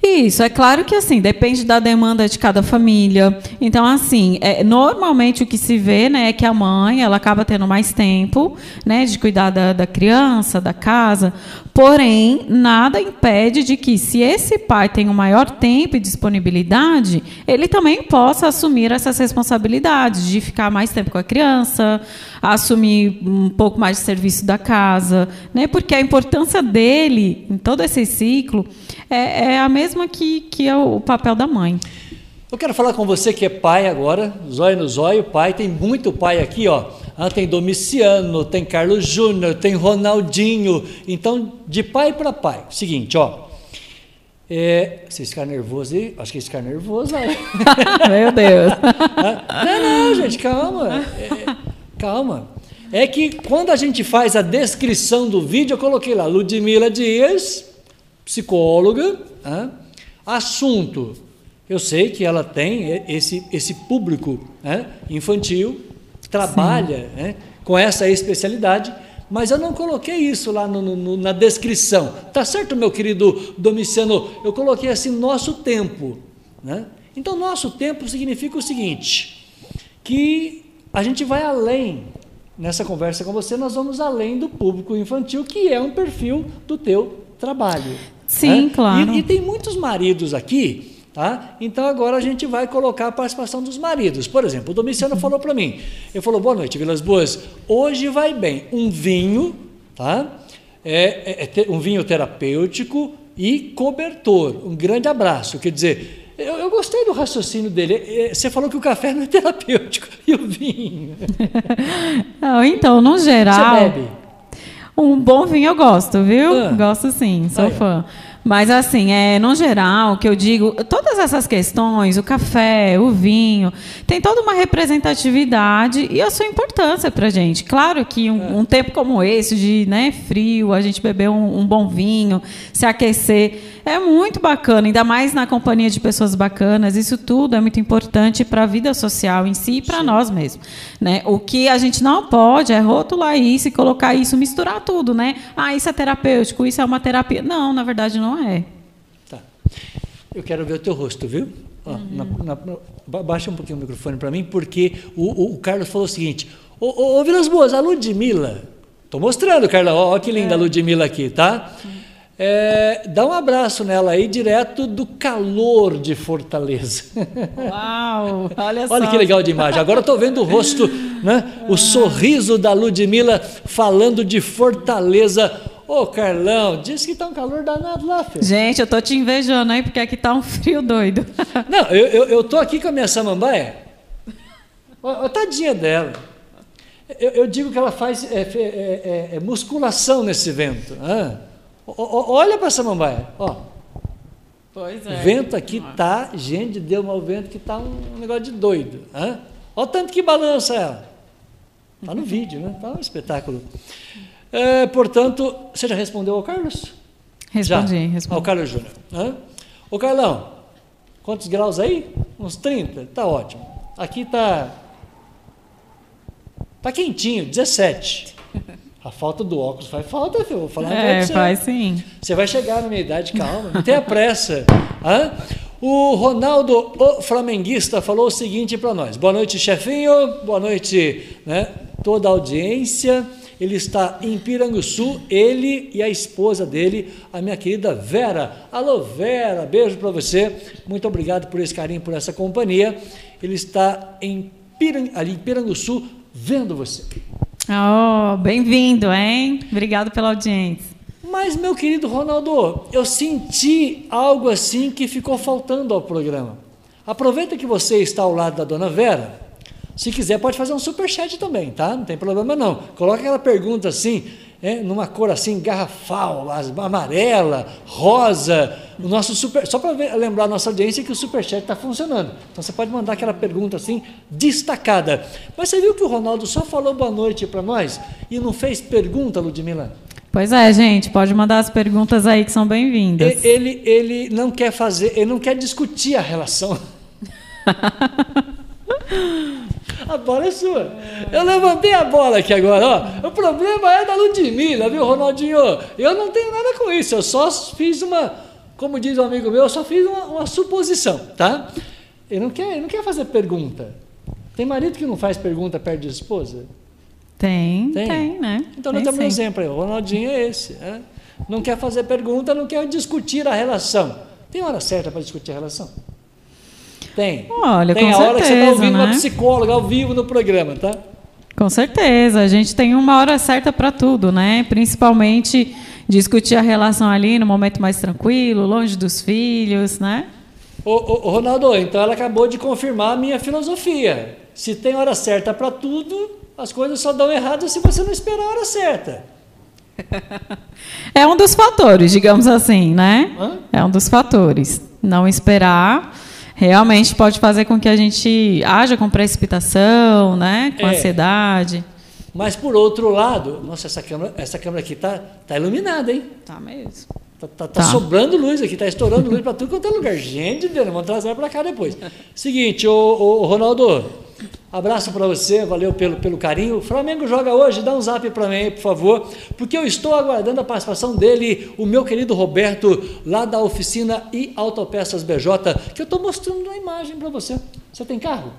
Isso, é claro que assim, depende da demanda de cada família. Então, assim, é, normalmente o que se vê né, é que a mãe ela acaba tendo mais tempo né, de cuidar da, da criança, da casa. Porém, nada impede de que, se esse pai tem um maior tempo e disponibilidade, ele também possa assumir essas responsabilidades de ficar mais tempo com a criança, assumir um pouco mais de serviço da casa, né? porque a importância dele em todo esse ciclo é, é a mesma que, que é o papel da mãe. Eu quero falar com você que é pai agora, zóio no zóio, pai, tem muito pai aqui, ó. Ah, tem Domiciano, tem Carlos Júnior, tem Ronaldinho. Então, de pai para pai. Seguinte, ó. É, vocês ficaram nervosos aí? Acho que eles ficaram nervosos aí. Meu Deus. não, não, gente, calma. É, calma. É que quando a gente faz a descrição do vídeo, eu coloquei lá Ludmila Dias, psicóloga, ah, assunto. Eu sei que ela tem esse, esse público né, infantil, trabalha né, com essa especialidade, mas eu não coloquei isso lá no, no, na descrição. Tá certo, meu querido Domiciano? Eu coloquei assim, nosso tempo. Né? Então, nosso tempo significa o seguinte: que a gente vai além. Nessa conversa com você, nós vamos além do público infantil, que é um perfil do teu trabalho. Sim, né? claro. E, e tem muitos maridos aqui Tá? Então agora a gente vai colocar a participação dos maridos. Por exemplo, o Domiciano uhum. falou para mim, ele falou, boa noite, Vilas Boas, hoje vai bem um vinho, tá? É, é, é um vinho terapêutico e cobertor. Um grande abraço. Quer dizer, eu, eu, gostei do raciocínio dele. É, você falou que o café não é terapêutico e o vinho. Não, então, no geral. Você bebe? Um bom vinho eu gosto, viu? Ah. Gosto sim, sou fã. Mas, assim, é, no geral, que eu digo, todas essas questões, o café, o vinho, tem toda uma representatividade e a sua importância para a gente. Claro que um, é. um, tempo como esse, de né, frio, a gente beber um, um bom vinho, se aquecer é muito bacana, ainda mais na companhia de pessoas bacanas. Isso tudo é muito importante para a vida social em si e para nós mesmos. Né? O que a gente não pode é rotular isso e colocar isso, misturar tudo. Né? Ah, isso é terapêutico, isso é uma terapia. Não, na verdade não é. Tá. Eu quero ver o teu rosto, viu? Ó, uhum. na, na, baixa um pouquinho o microfone para mim, porque o, o, o, Carlos falou o seguinte: Ô, ô, ô Vilas Boas, a Ludmilla. Estou mostrando, Carla. Olha que linda é. a Ludmilla aqui, tá? Uhum. É, dá um abraço nela aí, direto do calor de Fortaleza. Uau, olha só. Olha que legal de imagem. Agora estou vendo o rosto, né? o sorriso da Ludmilla falando de Fortaleza. Ô Carlão, diz que está um calor danado lá, filho. Gente, eu tô te invejando aí, porque aqui tá um frio doido. Não, eu, eu, eu tô aqui com a minha samambaia. Ô, tadinha dela. Eu, eu, digo que ela faz é, é, é, é musculação nesse vento. Ah. Olha para essa mambaia, ó. Pois é. Vento aqui tá, gente, deu mal vento que tá um negócio de doido. Hã? Olha o tanto que balança ela. Tá no vídeo, né? Tá um espetáculo. É, portanto, você já respondeu ao Carlos? Respondi, já. respondi. Ao Carlos Júnior. Ô Carlão, quantos graus aí? Uns 30? Tá ótimo. Aqui tá. Tá quentinho, 17. A falta do óculos faz falta, filho. Vou falar é, você. faz sim. Você vai chegar na minha idade, calma. Não tenha pressa. Hã? O Ronaldo, o flamenguista, falou o seguinte para nós. Boa noite, chefinho. Boa noite, né? Toda a audiência. Ele está em Piranguçu, ele e a esposa dele, a minha querida Vera. Alô, Vera, beijo para você. Muito obrigado por esse carinho, por essa companhia. Ele está em Pirang, ali em Piranguçu, vendo você. Oh, bem-vindo, hein? Obrigado pela audiência. Mas, meu querido Ronaldo, eu senti algo assim que ficou faltando ao programa. Aproveita que você está ao lado da dona Vera. Se quiser, pode fazer um superchat também, tá? Não tem problema não. Coloca aquela pergunta assim, é, numa cor assim, garrafal, amarela, rosa. O nosso super, só para lembrar a nossa audiência que o superchat está funcionando. Então você pode mandar aquela pergunta assim, destacada. Mas você viu que o Ronaldo só falou boa noite para nós e não fez pergunta, Ludmila? Pois é, gente, pode mandar as perguntas aí que são bem-vindas. Ele, ele não quer fazer, ele não quer discutir a relação. a bola é sua. Eu levantei a bola aqui agora, ó. O problema é da Ludmilla, viu, Ronaldinho? Eu não tenho nada com isso, eu só fiz uma, como diz um amigo meu, eu só fiz uma, uma suposição, tá? Ele não quer, ele não quer fazer pergunta. Tem marido que não faz pergunta perto de esposa? Tem, tem, tem né? Então tem nós temos um exemplo aí. O Ronaldinho é esse. Né? Não quer fazer pergunta, não quer discutir a relação. Tem hora certa para discutir a relação? Tem. Olha, tem a certeza, hora que você está ouvindo né? uma psicóloga ao vivo no programa, tá? Com certeza. A gente tem uma hora certa para tudo, né? Principalmente discutir a relação ali no momento mais tranquilo, longe dos filhos, né? Ô, ô, Ronaldo, então ela acabou de confirmar a minha filosofia. Se tem hora certa para tudo, as coisas só dão errado se você não esperar a hora certa. É um dos fatores, digamos assim, né? Hã? É um dos fatores. Não esperar realmente pode fazer com que a gente haja com precipitação, né? Com É. ansiedade. Mas por outro lado, nossa, essa câmera, essa câmera aqui tá, tá iluminada, hein? Tá mesmo. Tá, tá- tá Tá. sobrando luz aqui, tá estourando luz para tudo quanto é lugar. Gente, Deus, vamos trazer para cá depois. Seguinte, ô, Ronaldo, abraço para você, valeu pelo, pelo carinho. O Flamengo joga hoje, dá um zap para mim aí, por favor, porque eu estou aguardando a participação dele, o meu querido Roberto, lá da oficina e Autopeças BJ, que eu estou mostrando na imagem para você. Você tem carro?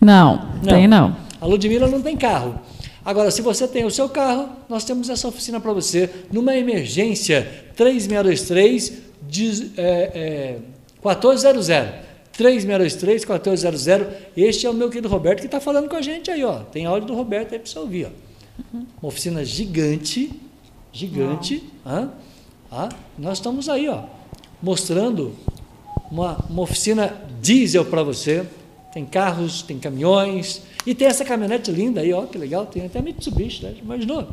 Não, tem não. A Ludmilla não tem carro. Agora, se você tem o seu carro, nós temos essa oficina para você. Numa emergência, 3623 diz- é, é, 1400. 3623 1400. Este é o meu querido Roberto que está falando com a gente aí. Ó. Tem áudio do Roberto aí para você ouvir. Ó. Uma oficina gigante, gigante. hã? Ah, nós estamos aí, ó, mostrando uma, uma oficina diesel para você. Tem carros, tem caminhões. E tem essa caminhonete linda aí, ó, que legal. Tem até Mitsubishi, né? Imaginou?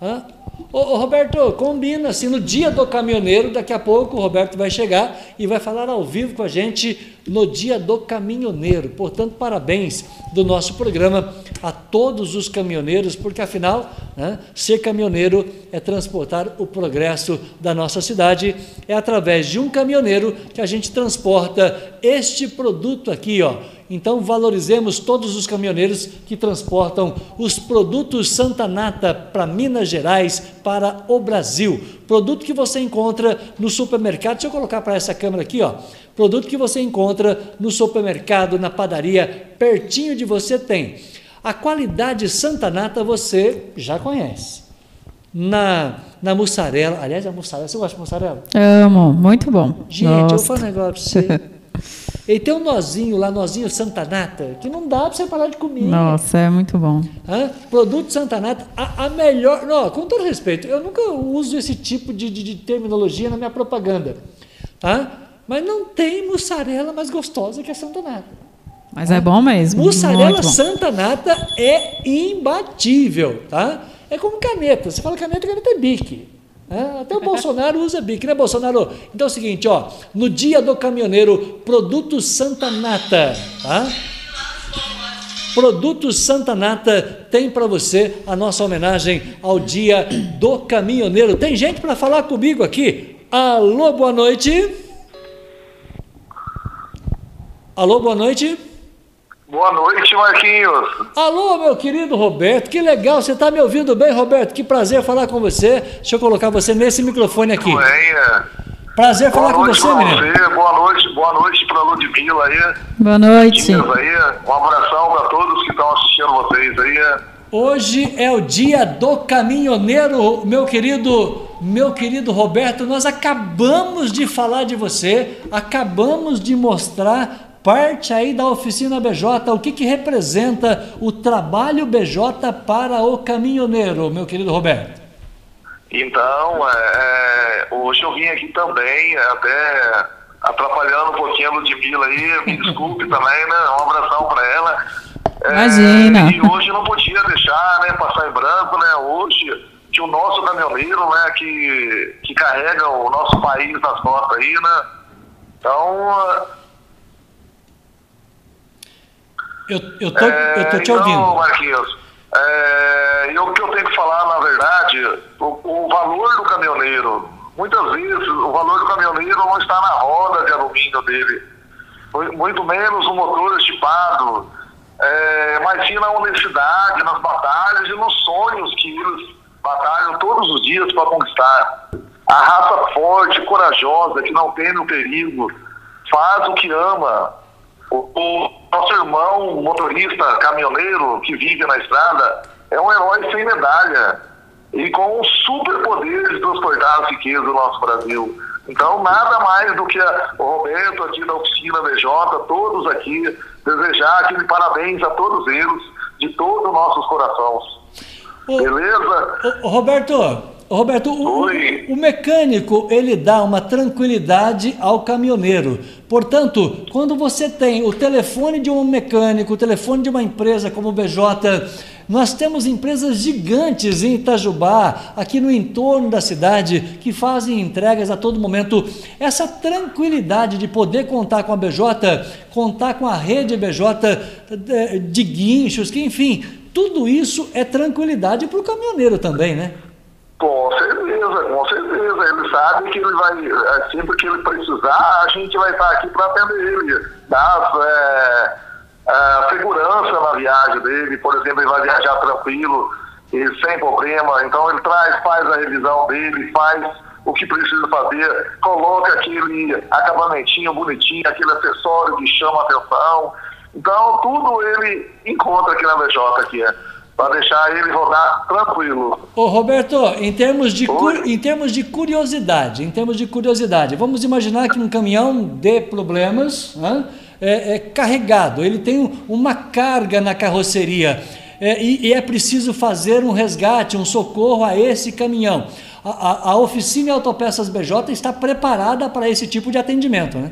Hã? Ô, ô, Roberto, combina assim, no dia do caminhoneiro, daqui a pouco o Roberto vai chegar e vai falar ao vivo com a gente no dia do caminhoneiro. Portanto, parabéns do nosso programa a todos os caminhoneiros, porque afinal, né, ser caminhoneiro é transportar o progresso da nossa cidade. É através de um caminhoneiro que a gente transporta este produto aqui, ó. Então valorizemos todos os caminhoneiros que transportam os produtos Santa Nata para Minas Gerais, para o Brasil. Produto que você encontra no supermercado. Deixa eu colocar para essa câmera aqui, ó. Produto que você encontra no supermercado, na padaria, pertinho de você tem. A qualidade Santa Nata você já conhece. Na, na mussarela, aliás, a mussarela, você gosta de mussarela? Amo, muito bom. Gente, eu vou Gosto. falar um negócio para você. Ele tem um nozinho lá, nozinho Santa Nata, que não dá para você parar de comer. Nossa, é muito bom. Hã? Produto Santa Nata, a, a melhor. Não, com todo respeito, eu nunca uso esse tipo de, de- de terminologia na minha propaganda. Tá? Mas não tem mussarela mais gostosa que a Santa Nata. Mas é bom mesmo. Mussarela. Santa Nata é imbatível, tá? É como caneta. Você fala caneta, caneta é bique. né? Até o Bolsonaro usa bique, né, Bolsonaro? Então é o seguinte, ó, no dia do caminhoneiro, produto Santa Nata, tá? Produtos Santa Nata tem para você a nossa homenagem ao dia do caminhoneiro. Tem gente para falar comigo aqui. Alô, boa noite. Alô, boa noite. Boa noite, Marquinhos. Alô, meu querido Roberto, que legal, você está me ouvindo bem, Roberto? Que prazer falar com você. Deixa eu colocar você nesse microfone aqui. Venha. Prazer Boa falar com você, menino. você, boa noite, boa noite pra Ludmilla aí. Boa noite. Aí. Um abração pra todos que estão assistindo vocês aí. Hoje é o dia do caminhoneiro, meu querido, meu querido Roberto. Nós acabamos de falar de você, acabamos de mostrar parte aí da oficina BJ, o que, que representa o trabalho BJ para o caminhoneiro, meu querido Roberto. Então, é, é hoje eu vim aqui também, até atrapalhando um pouquinho a Ludmilla aí, me desculpe também, né? Um abração para ela. Imagina. É, e hoje não podia deixar, né, passar em branco, né? Hoje que o nosso caminhoneiro, né, que, que carrega o nosso país nas costas aí, né? Então. Eu, eu, tô, é, eu tô te então, ouvindo. Marquinhos, é, o que eu tenho que falar, na verdade, o, o valor do caminhoneiro, muitas vezes o valor do caminhoneiro não está na roda de alumínio dele, muito menos o motor estipado é, mas sim na honestidade, nas batalhas e nos sonhos que eles batalham todos os dias para conquistar. A raça forte, corajosa, que não teme o perigo, faz o que ama. O, o nosso irmão motorista, caminhoneiro, que vive na estrada, é um herói sem medalha e com um superpoder de transportar as riquezas do nosso Brasil. Então, nada mais do que a, o Roberto aqui da oficina BJ, todos aqui, desejar aquele parabéns a todos eles, de todos os nossos corações. Beleza? Roberto, Roberto, o, o, mecânico ele dá uma tranquilidade ao caminhoneiro. Portanto, quando você tem o telefone de um mecânico, o telefone de uma empresa como o BJ, nós temos empresas gigantes em Itajubá, aqui no entorno da cidade, que fazem entregas a todo momento. Essa tranquilidade de poder contar com a BJ, contar com a rede BJ de guinchos, que enfim, tudo isso é tranquilidade para o caminhoneiro também, né? Com certeza, com certeza. Ele sabe que ele vai, é, sempre que ele precisar, a gente vai estar aqui para atender ele. Dar é, a segurança na viagem dele, por exemplo, ele vai viajar tranquilo e sem problema. Então ele traz, faz a revisão dele, faz o que precisa fazer, coloca aquele acabamentinho bonitinho, aquele acessório que chama atenção. Então tudo ele encontra aqui na BJ, aqui é para deixar ele rodar tranquilo. Ô Roberto, em termos, de em termos de curiosidade, em termos de curiosidade, vamos imaginar que um caminhão dê problemas né, é, é, carregado, ele tem uma carga na carroceria é, e, e, é preciso fazer um resgate, um socorro a esse caminhão. A, a, a oficina Autopeças BJ está preparada para esse tipo de atendimento, né?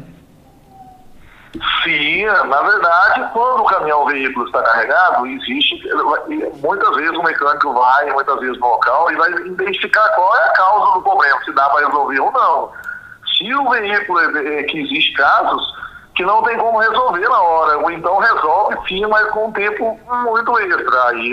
Sim, na verdade, quando o caminhão o veículo está carregado, existe, muitas vezes o mecânico vai, muitas vezes no local, e vai identificar qual é a causa do problema, se dá para resolver ou não. Se o veículo, é, é, que existe casos que não tem como resolver na hora, ou então resolve sim, mas com um tempo muito extra. Aí,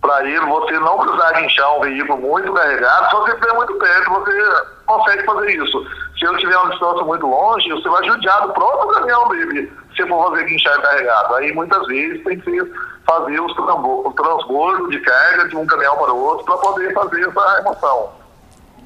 para ele, você não precisar guinchar um veículo muito carregado, se você estiver muito perto, você consegue fazer isso. Se ele tiver uma distância muito longe, você vai judiar do próprio caminhão dele, se for fazer guinchar carregado. Aí muitas vezes tem que fazer os o transbordo de carga de um caminhão para o outro para poder fazer essa remoção.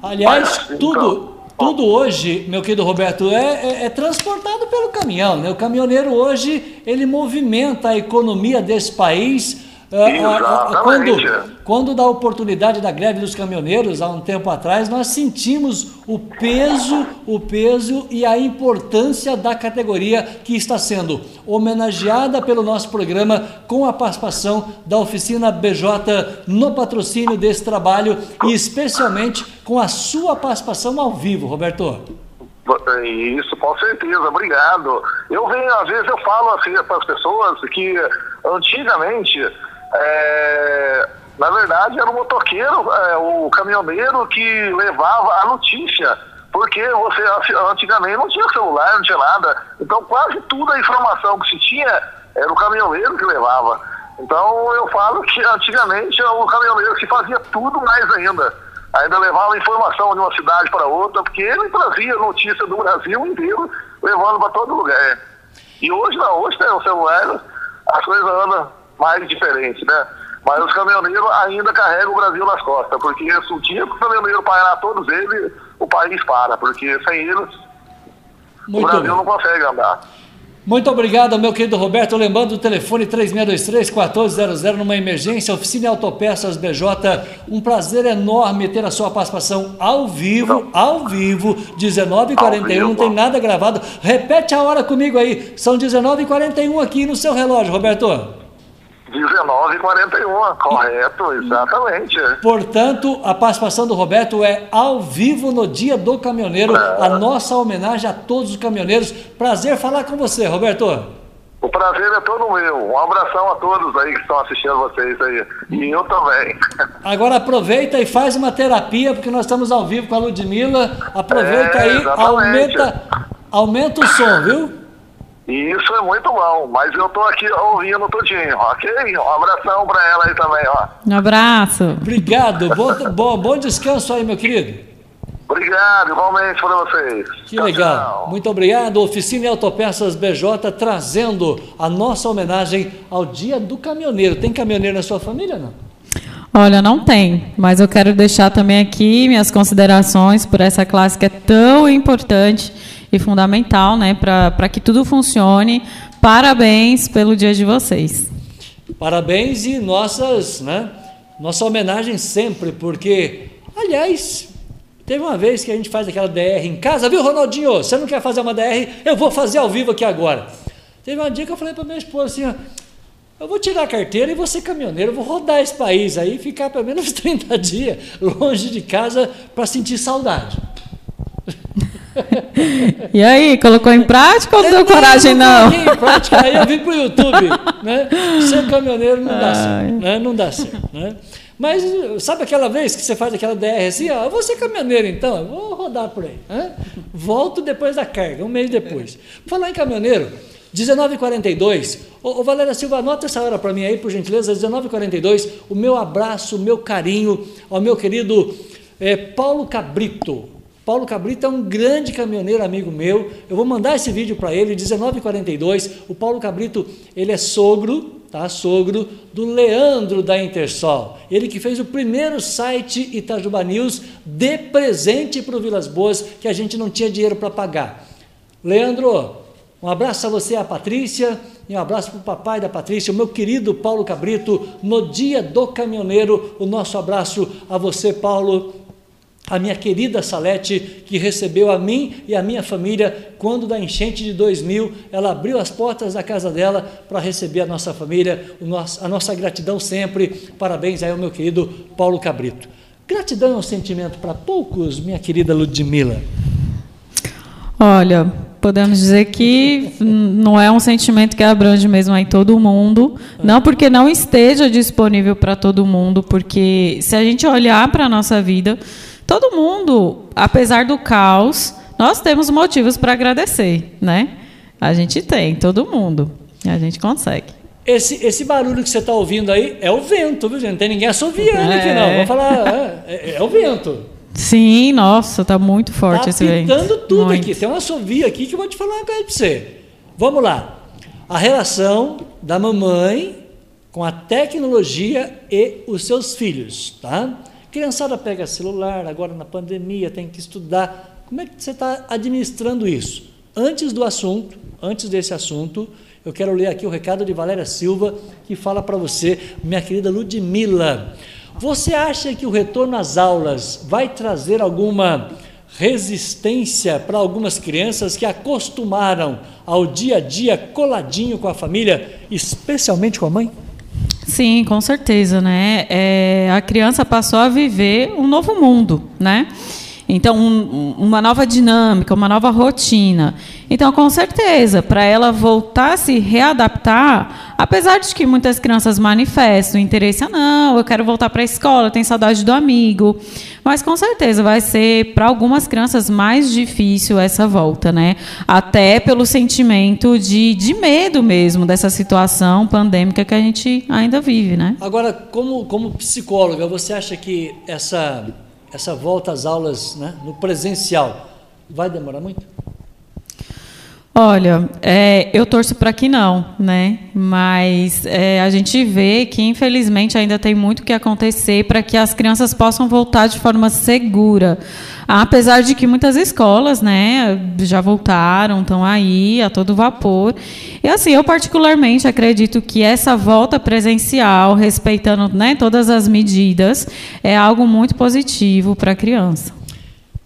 Aliás, Mas, tudo, então, tudo hoje, meu querido Roberto, é, é, é, transportado pelo caminhão. Né? O caminhoneiro hoje ele movimenta a economia desse país Uh, quando, quando da oportunidade da greve dos caminhoneiros, há um tempo atrás, nós sentimos o peso, o peso e a importância da categoria que está sendo homenageada pelo nosso programa com a participação da oficina BJ no patrocínio desse trabalho e especialmente com a sua participação ao vivo, Roberto. Isso, com certeza, obrigado. Eu venho, às vezes eu falo assim para as pessoas que antigamente é, na verdade, era o motoqueiro, é, o caminhoneiro que levava a notícia. Porque você antigamente não tinha celular, não tinha nada. Então quase toda a informação que se tinha era o caminhoneiro que levava. Então eu falo que antigamente o caminhoneiro que fazia tudo mais ainda. Ainda levava informação de uma cidade para outra, porque ele trazia notícia do Brasil inteiro, levando para todo lugar. E hoje não, hoje tem o celular, as coisas andam mais diferente, né? Mas os caminhoneiros ainda carregam o Brasil nas costas, porque se o dia que o caminhoneiro parar todos eles, o país para, porque sem eles Muito o Brasil bem. não consegue andar. Muito obrigado, meu querido Roberto. Lembrando o telefone 3623-1400 numa emergência, Oficina Autopeças BJ. Um prazer enorme ter a sua participação ao vivo, ao vivo, 19h41, não tem nada gravado. Repete a hora comigo aí, são 19h41 aqui no seu relógio, Roberto. 19h41, correto, exatamente. Portanto, a participação do Roberto é ao vivo no Dia do Caminhoneiro, é. a nossa homenagem a todos os caminhoneiros. Prazer falar com você, Roberto. O prazer é todo meu. Um abração a todos aí que estão assistindo vocês aí. E eu também. Agora aproveita e faz uma terapia, porque nós estamos ao vivo com a Ludmilla. Aproveita é, aí, aumenta, aumenta o som, viu? E isso é muito bom, mas eu tô aqui ouvindo tudinho, ok? Um abração para ela aí também, ó. Um abraço. Obrigado, bom, bom, bom descanso aí, meu querido. Obrigado, igualmente para vocês. Que tchau, legal. Tchau. Muito obrigado. Oficina Autopeças BJ trazendo a nossa homenagem ao Dia do Caminhoneiro. Tem caminhoneiro na sua família, não? Olha, não tem, mas eu quero deixar também aqui minhas considerações por essa classe que é tão importante e fundamental né, para que tudo funcione. Parabéns pelo dia de vocês. Parabéns e nossas, né, nossa homenagem sempre, porque, aliás, teve uma vez que a gente faz aquela DR em casa, viu, Ronaldinho? Você não quer fazer uma DR? Eu vou fazer ao vivo aqui agora. Teve um dia que eu falei para minha esposa assim: ó, eu vou tirar a carteira e vou ser caminhoneiro, vou rodar esse país aí, ficar pelo menos 30 dias longe de casa para sentir saudade. E aí, colocou em prática ou não deu coragem não? Em prática, aí eu vim para o YouTube, né? Ser caminhoneiro não dá certo, né? Não dá certo, né? Mas sabe aquela vez que você faz aquela DR assim, ó, eu vou ser caminhoneiro então, eu vou rodar por aí. Né? Volto depois da carga, um mês depois. Falar em caminhoneiro, 19h42, ô, ô Valéria Silva, anota essa hora para mim aí, por gentileza, 19h42, o meu abraço, o meu carinho ao meu querido é, Paulo Cabrito, Paulo Cabrito é um grande caminhoneiro amigo meu. Eu vou mandar esse vídeo para ele, 1942. O Paulo Cabrito, ele é sogro, tá? Sogro do Leandro da Intersol. Ele que fez o primeiro site Itajuba News de presente para o Vilas Boas, que a gente não tinha dinheiro para pagar. Leandro, um abraço a você a Patrícia, e um abraço para o papai da Patrícia, o meu querido Paulo Cabrito, no dia do caminhoneiro. O nosso abraço a você, Paulo a minha querida Salete, que recebeu a mim e a minha família quando da enchente de 2000, ela abriu as portas da casa dela para receber a nossa família, a nossa gratidão sempre. Parabéns aí ao meu querido Paulo Cabrito. Gratidão é um sentimento para poucos, minha querida Ludmila. Olha, podemos dizer que não é um sentimento que abrange mesmo aí todo mundo, não porque não esteja disponível para todo mundo, porque se a gente olhar para a nossa vida, todo mundo, apesar do caos, nós temos motivos para agradecer, né? A gente tem, todo mundo. A gente consegue. Esse, esse barulho que você está ouvindo aí é o vento, viu, gente? Não tem ninguém assoviando é. aqui, não. Vamos falar, é, é, é, o vento. Sim, nossa, tá muito forte tá esse vento. Tá tudo muito. aqui. Tem uma assovio aqui que eu vou te falar uma coisa para você. Vamos lá. A relação da mamãe com a tecnologia e os seus filhos, tá? Criançada pega celular, agora na pandemia tem que estudar. Como é que você está administrando isso? Antes do assunto, antes desse assunto, eu quero ler aqui o recado de Valéria Silva, que fala para você, minha querida Ludmila. Você acha que o retorno às aulas vai trazer alguma resistência para algumas crianças que acostumaram ao dia a dia coladinho com a família, especialmente com a mãe? Sim, com certeza, né? É, a criança passou a viver um novo mundo, né? Então, um, uma nova dinâmica, uma nova rotina. Então, com certeza, para ela voltar a se readaptar, apesar de que muitas crianças manifestam interesse, ah, não, eu quero voltar para a escola, tenho saudade do amigo. Mas com certeza vai ser para algumas crianças mais difícil essa volta, né? Até pelo sentimento de, de medo mesmo dessa situação pandêmica que a gente ainda vive, né? Agora, como, como psicóloga, você acha que essa essa volta às aulas né, no presencial vai demorar muito? Olha, é, eu torço para que não, né? Mas é, a gente vê que, infelizmente, ainda tem muito que acontecer para que as crianças possam voltar de forma segura. Apesar de que muitas escolas, né, já voltaram, estão aí a todo vapor. E assim, eu particularmente acredito que essa volta presencial, respeitando né, todas as medidas, é algo muito positivo para a criança.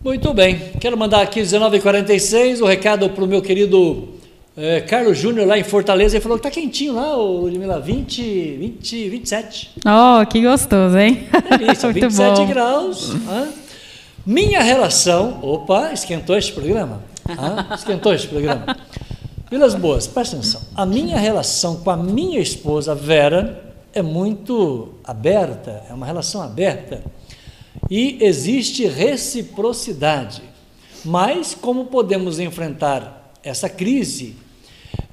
Muito bem. Quero mandar aqui 19h46 o recado para o meu querido é, Carlos Júnior lá em Fortaleza. Ele falou que tá quentinho lá, o Ludmilla, 20, 20, 27. Oh, que gostoso, hein? Delícia, 27 bom. graus. Ah. Minha relação. Opa, esquentou este programa? Ah, esquentou este programa. Vilas Boas, presta atenção. A minha relação com a minha esposa, Vera, é muito aberta, é uma relação aberta e existe reciprocidade. Mas como podemos enfrentar essa crise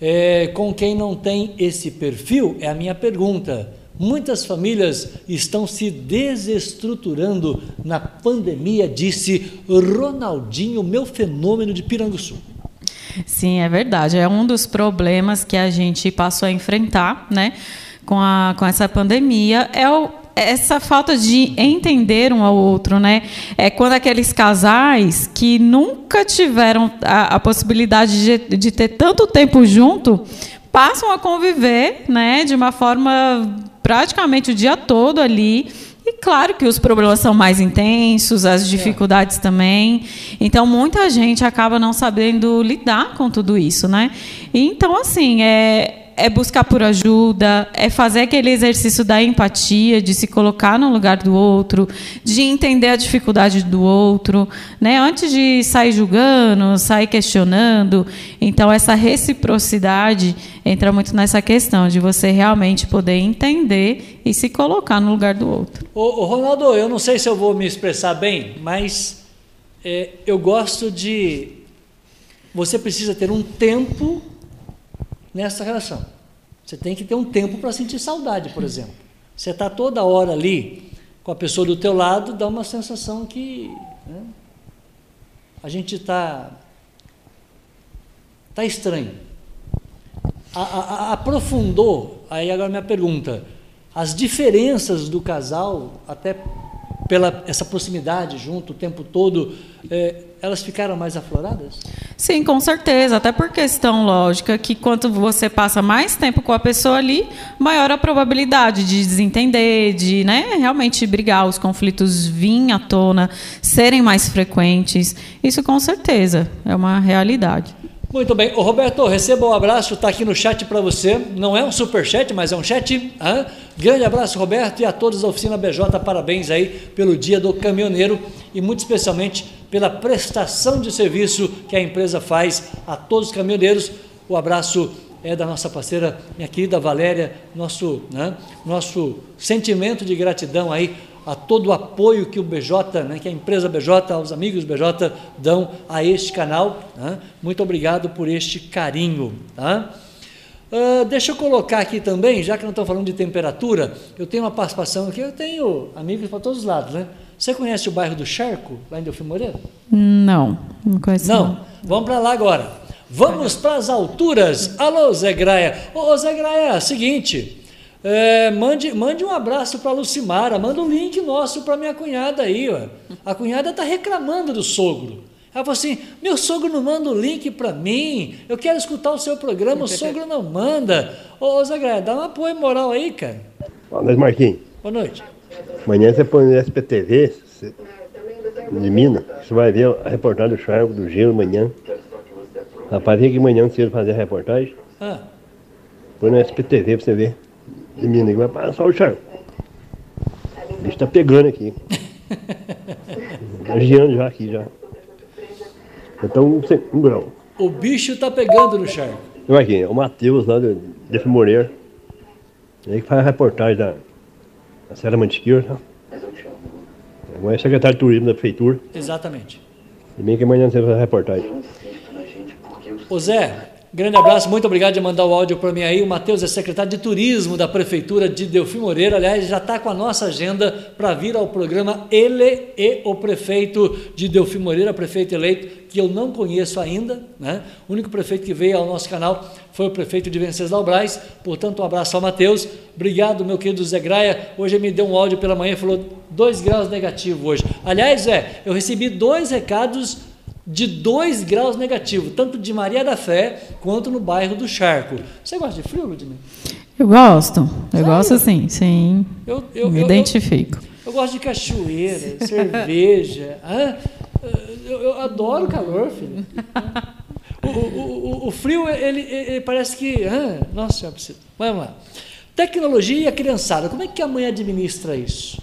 é, com quem não tem esse perfil? É a minha pergunta. Muitas famílias estão se desestruturando na pandemia, disse Ronaldinho, meu fenômeno de Piranguçu. Sim, é verdade. É um dos problemas que a gente passou a enfrentar, né, com, a, com essa pandemia. É o essa falta de entender um ao outro, né? É quando aqueles casais que nunca tiveram a, a possibilidade de, de ter tanto tempo junto passam a conviver, né, de uma forma praticamente o dia todo ali. E claro que os problemas são mais intensos, as dificuldades é. também. Então, muita gente acaba não sabendo lidar com tudo isso, né? E, então, assim, é, é buscar por ajuda, é fazer aquele exercício da empatia, de se colocar no lugar do outro, de entender a dificuldade do outro, né? Antes de sair julgando, sair questionando. Então essa reciprocidade entra muito nessa questão de você realmente poder entender e se colocar no lugar do outro. Ô Ronaldo, eu não sei se eu vou me expressar bem, mas é, eu gosto de você precisa ter um tempo nessa relação. Você tem que ter um tempo para sentir saudade, por exemplo. Você está toda hora ali com a pessoa do teu lado, dá uma sensação que né, a gente está tá estranho. A, a, a, aprofundou, aí agora minha pergunta, as diferenças do casal, até pela essa proximidade junto o tempo todo, é, elas ficaram mais afloradas? Sim, com certeza. Até por questão lógica que quanto você passa mais tempo com a pessoa ali, maior a probabilidade de desentender, de né, realmente brigar, os conflitos virem à tona, serem mais frequentes. Isso com certeza é uma realidade. Muito bem. Ô, Roberto, receba um abraço, está aqui no chat para você. Não é um super chat, mas é um chat. Grande abraço, Roberto, e a todos da Oficina BJ, parabéns aí pelo Dia do Caminhoneiro e muito especialmente pela prestação de serviço que a empresa faz a todos os caminhoneiros. O abraço é da nossa parceira, minha querida Valéria, nosso, né, nosso sentimento de gratidão aí a todo o apoio que o BJ, né, que a empresa BJ, os amigos BJ dão a este canal. Né? Muito obrigado por este carinho. Tá? Uh, deixa eu colocar aqui também, já que não estamos falando de temperatura, eu tenho uma participação aqui, eu tenho amigos para todos os lados, né? Você conhece o bairro do Charco, lá em Delfim Moreira? Não, não conheço. Não, não. vamos para lá agora. Vamos para as alturas. Alô, Zé Graia. Ô, Zé Graia, seguinte, é, mande, mande um abraço para Lucimara, manda um link nosso para minha cunhada aí. Ó. A cunhada está reclamando do sogro. Ela falou assim: meu sogro não manda o link para mim, eu quero escutar o seu programa, o sogro não manda. Ô, Graia, dá um apoio moral aí, cara. Boa noite, Marquinhos. Boa noite. Amanhã você põe no SPTV, de Minas, você vai ver a reportagem do Charco, do Gelo, amanhã. Rapaz, vem aqui amanhã cedo fazer a reportagem. Ah. Põe no SPTV pra você ver de Minas, vai passar o charco. O bicho tá pegando aqui. tá giando já aqui já. Então um, grau. O bicho tá pegando no charco. Não, aqui, é o Matheus lá do Def Moreira. Ele que faz a reportagem da, da Serra Mantiqueira, tá? Agora é secretário de turismo da prefeitura. Exatamente. E bem que amanhã você faz a reportagem. Ô Zé, Grande abraço, muito obrigado de mandar o áudio para mim aí. O Matheus é secretário de Turismo da Prefeitura de Delfim Moreira. Aliás, já está com a nossa agenda para vir ao programa Ele e o prefeito de Delfim Moreira, prefeito eleito, que eu não conheço ainda. Né? O único prefeito que veio ao nosso canal foi o prefeito de Venceslau Braz. Portanto, um abraço ao Matheus. Obrigado, meu querido Zé Graia. Hoje ele me deu um áudio pela manhã e falou dois graus negativo hoje. Aliás, é, eu recebi dois recados de 2 graus negativo, tanto de Maria da Fé quanto no bairro do Charco. Você gosta de frio, Ludmila? Eu gosto, eu Sério? gosto sim, sim. Eu, eu me eu, identifico. Eu, gosto de cachoeira, cerveja. Ah, eu, adoro calor, filho. O, o, o, o frio, ele, ele, parece que. Ah, nossa senhora, precisa. Vamos lá. Tecnologia e a criançada, como é que a mãe administra isso?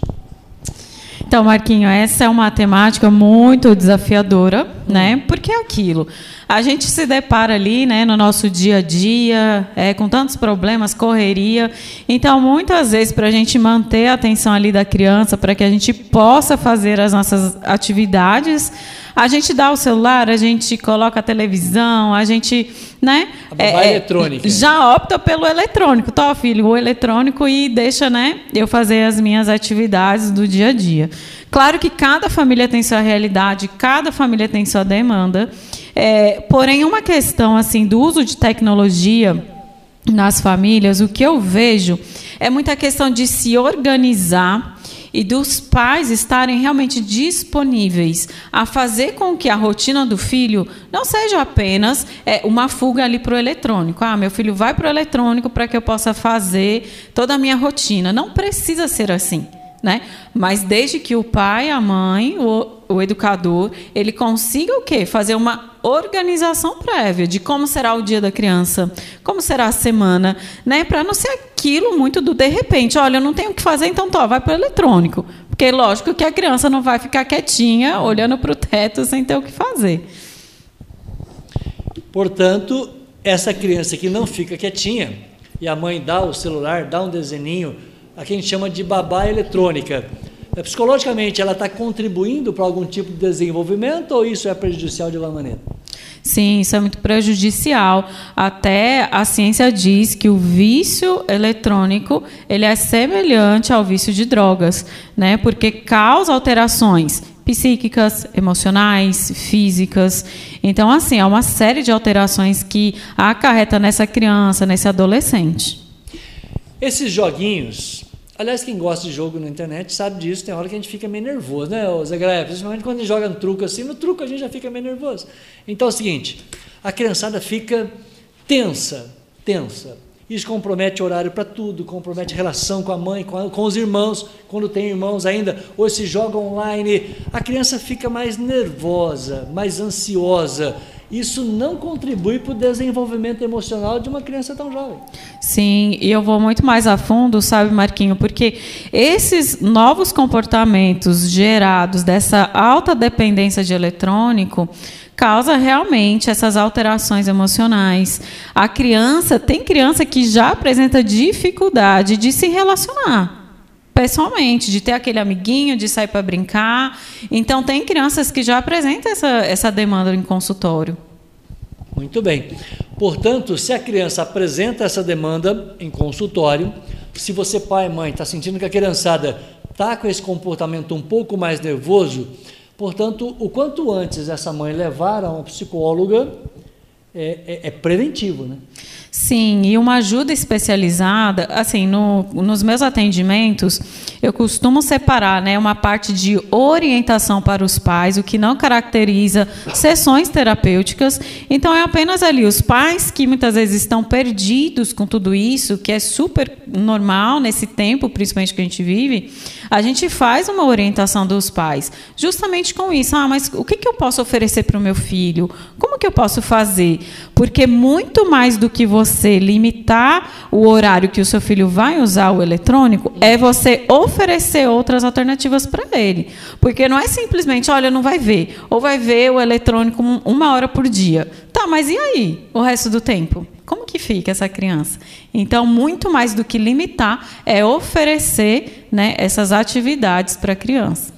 Então, Marquinho, essa é uma temática muito desafiadora, né? Porque é aquilo. A gente se depara ali, né, no nosso dia a dia, é, com tantos problemas, correria. Então, muitas vezes, para a gente manter a atenção ali da criança, para que a gente possa fazer as nossas atividades, a gente dá o celular, a gente coloca a televisão, a gente, né? A é, é, eletrônica. Já opta pelo eletrônico. Tó, filho, o eletrônico e deixa, né? Eu fazer as minhas atividades do dia a dia. Claro que cada família tem sua realidade, cada família tem sua demanda. É, porém, uma questão assim do uso de tecnologia nas famílias, o que eu vejo é muita questão de se organizar e dos pais estarem realmente disponíveis a fazer com que a rotina do filho não seja apenas é, uma fuga ali para o eletrônico. Ah, meu filho vai para o eletrônico para que eu possa fazer toda a minha rotina. Não precisa ser assim. Né? Mas desde que o pai, a mãe, o, o educador, ele consiga o quê? Fazer uma organização prévia de como será o dia da criança, como será a semana, né? Para não ser aquilo muito do de repente, olha, eu não tenho o que fazer, então tô, vai para o eletrônico. Porque lógico que a criança não vai ficar quietinha, olhando para o teto sem ter o que fazer. Portanto, essa criança que não fica quietinha e a mãe dá o celular, dá um desenho a que a gente chama de babá eletrônica. É, psicologicamente, ela está contribuindo para algum tipo de desenvolvimento ou isso é prejudicial de alguma maneira? Sim, isso é muito prejudicial. Até a ciência diz que o vício eletrônico ele é semelhante ao vício de drogas, né? Porque causa alterações psíquicas, emocionais, físicas. Então, assim, é uma série de alterações que acarreta nessa criança, nesse adolescente. Esses joguinhos, aliás, quem gosta de jogo na internet sabe disso, tem hora que a gente fica meio nervoso, né, Zé Graia? Principalmente quando a gente joga no truco assim, no truco a gente já fica meio nervoso. Então é o seguinte, a criançada fica tensa, tensa. Isso compromete horário para tudo, compromete relação com a mãe, com, a, com, os irmãos, quando tem irmãos ainda, ou se joga online. A criança fica mais nervosa, mais ansiosa, isso não contribui para o desenvolvimento emocional de uma criança tão jovem. Sim, e eu vou muito mais a fundo, sabe, Marquinho, porque esses novos comportamentos gerados dessa alta dependência de eletrônico causa realmente essas alterações emocionais. A criança, tem criança que já apresenta dificuldade de se relacionar pessoalmente, de ter aquele amiguinho, de sair para brincar. Então, tem crianças que já apresentam essa, essa demanda em consultório. Muito bem. Portanto, se a criança apresenta essa demanda em consultório, se você, pai e mãe, está sentindo que a criançada está com esse comportamento um pouco mais nervoso, portanto, o quanto antes essa mãe levar a uma psicóloga é, é, é preventivo, né? Sim, e uma ajuda especializada, assim, no, nos meus atendimentos, eu costumo separar né, uma parte de orientação para os pais, o que não caracteriza sessões terapêuticas. Então, é apenas ali os pais que muitas vezes estão perdidos com tudo isso, que é super normal nesse tempo, principalmente que a gente vive. A gente faz uma orientação dos pais, justamente com isso. Ah, mas o que, que eu posso oferecer para o meu filho? Como que eu posso fazer? Porque muito mais do que você limitar o horário que o seu filho vai usar o eletrônico, é você oferecer outras alternativas para ele. Porque não é simplesmente, olha, não vai ver. Ou vai ver o eletrônico uma hora por dia. Tá, mas e aí? O resto do tempo? Como que fica essa criança? Então, muito mais do que limitar, é oferecer né, essas atividades para a criança.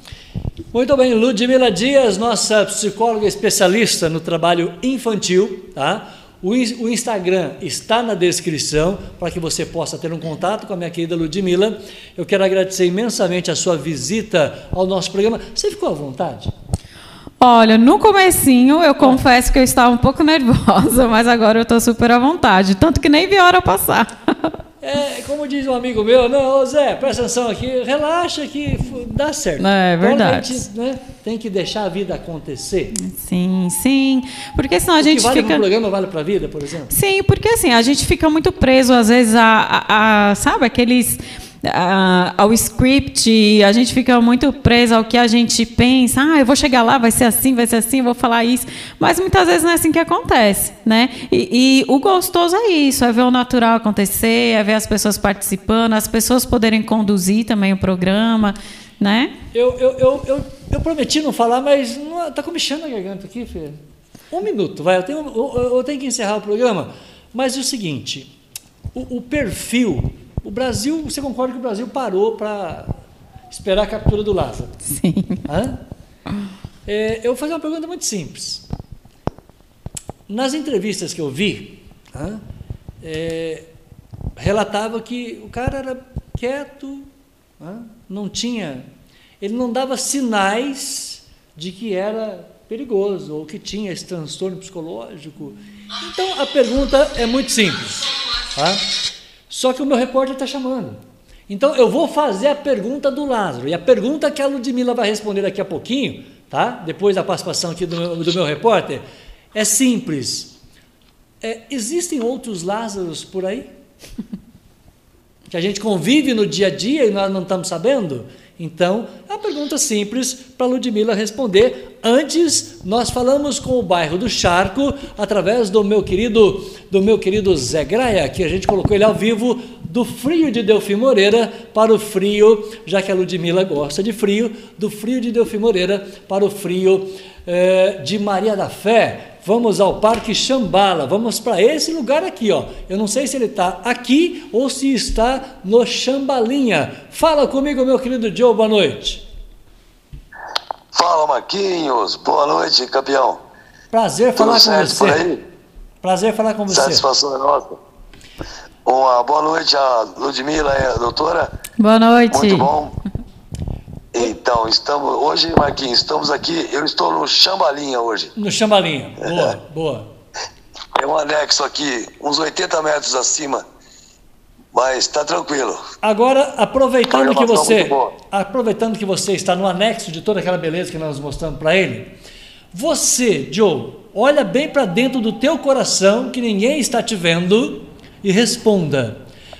Muito bem, Ludmila Dias, nossa psicóloga especialista no trabalho infantil, tá? O, Instagram está na descrição para que você possa ter um contato com a minha querida Ludmilla. Eu quero agradecer imensamente a sua visita ao nosso programa. Você ficou à vontade? Olha, no comecinho eu confesso que eu estava um pouco nervosa, mas agora eu estou super à vontade, tanto que nem vi a hora passar. É, como diz um amigo meu, não, Zé, presta atenção aqui, relaxa que dá certo. É verdade. Gente, né, tem que deixar a vida acontecer. Sim, sim. Porque senão a gente que vale fica. O programa vale para a vida, por exemplo? Sim, porque assim, a gente fica muito preso, às vezes, a, a, a sabe, aqueles ao script, a gente fica muito preso ao que a gente pensa, ah, eu vou chegar lá, vai ser assim, vai ser assim, eu vou falar isso, mas muitas vezes não é assim que acontece, né? E, e o gostoso é isso, é ver o natural acontecer, é ver as pessoas participando, as pessoas poderem conduzir também o programa, né? Eu, eu, eu, eu, eu prometi não falar, mas não, tá comichando a garganta aqui, filho. Um minuto, vai, eu tenho, eu, eu tenho que encerrar o programa, mas é o seguinte, o, o perfil o Brasil, você concorda que o Brasil parou para esperar a captura do Lázaro? Sim. É, eu vou fazer uma pergunta muito simples. Nas entrevistas que eu vi, é, relatava que o cara era quieto, não tinha, ele não dava sinais de que era perigoso ou que tinha esse transtorno psicológico. Então a pergunta é muito simples. Tá? Só que o meu repórter está chamando. Então eu vou fazer a pergunta do Lázaro. E a pergunta que a Ludmilla vai responder daqui a pouquinho, tá? Depois da participação aqui do meu, do meu repórter, é simples. É, existem outros Lázaros por aí? que a gente convive no dia a dia e nós não estamos sabendo? Então, é uma pergunta simples para Ludmilla responder. Antes, nós falamos com o bairro do Charco através do meu querido, do meu querido Zé Graia, que a gente colocou ele ao vivo do frio de Delfim Moreira para o frio, já que a Ludmilla gosta de frio, do frio de Delfim Moreira para o frio eh, de Maria da Fé. Vamos ao Parque Chambala, vamos para esse lugar aqui, ó. Eu não sei se ele está aqui ou se está no Chambalinha. Fala comigo, meu querido Joe, boa noite. Fala, Marquinhos, boa noite, campeão. Prazer Tudo falar com você. Prazer falar com você. Satisfação é nossa. Uma boa noite a Ludmilla e a doutora. Boa noite. Muito bom. Então, estamos hoje, Marquinhos, estamos aqui. Eu estou no Chambalinha hoje. No Chambalinha, boa, boa. É um anexo aqui, uns 80 metros acima, mas está tranquilo. Agora, aproveitando que você, aproveitando que você está no anexo de toda aquela beleza que nós mostramos para ele, você, Joe, olha bem para dentro do teu coração que ninguém está te vendo e responda.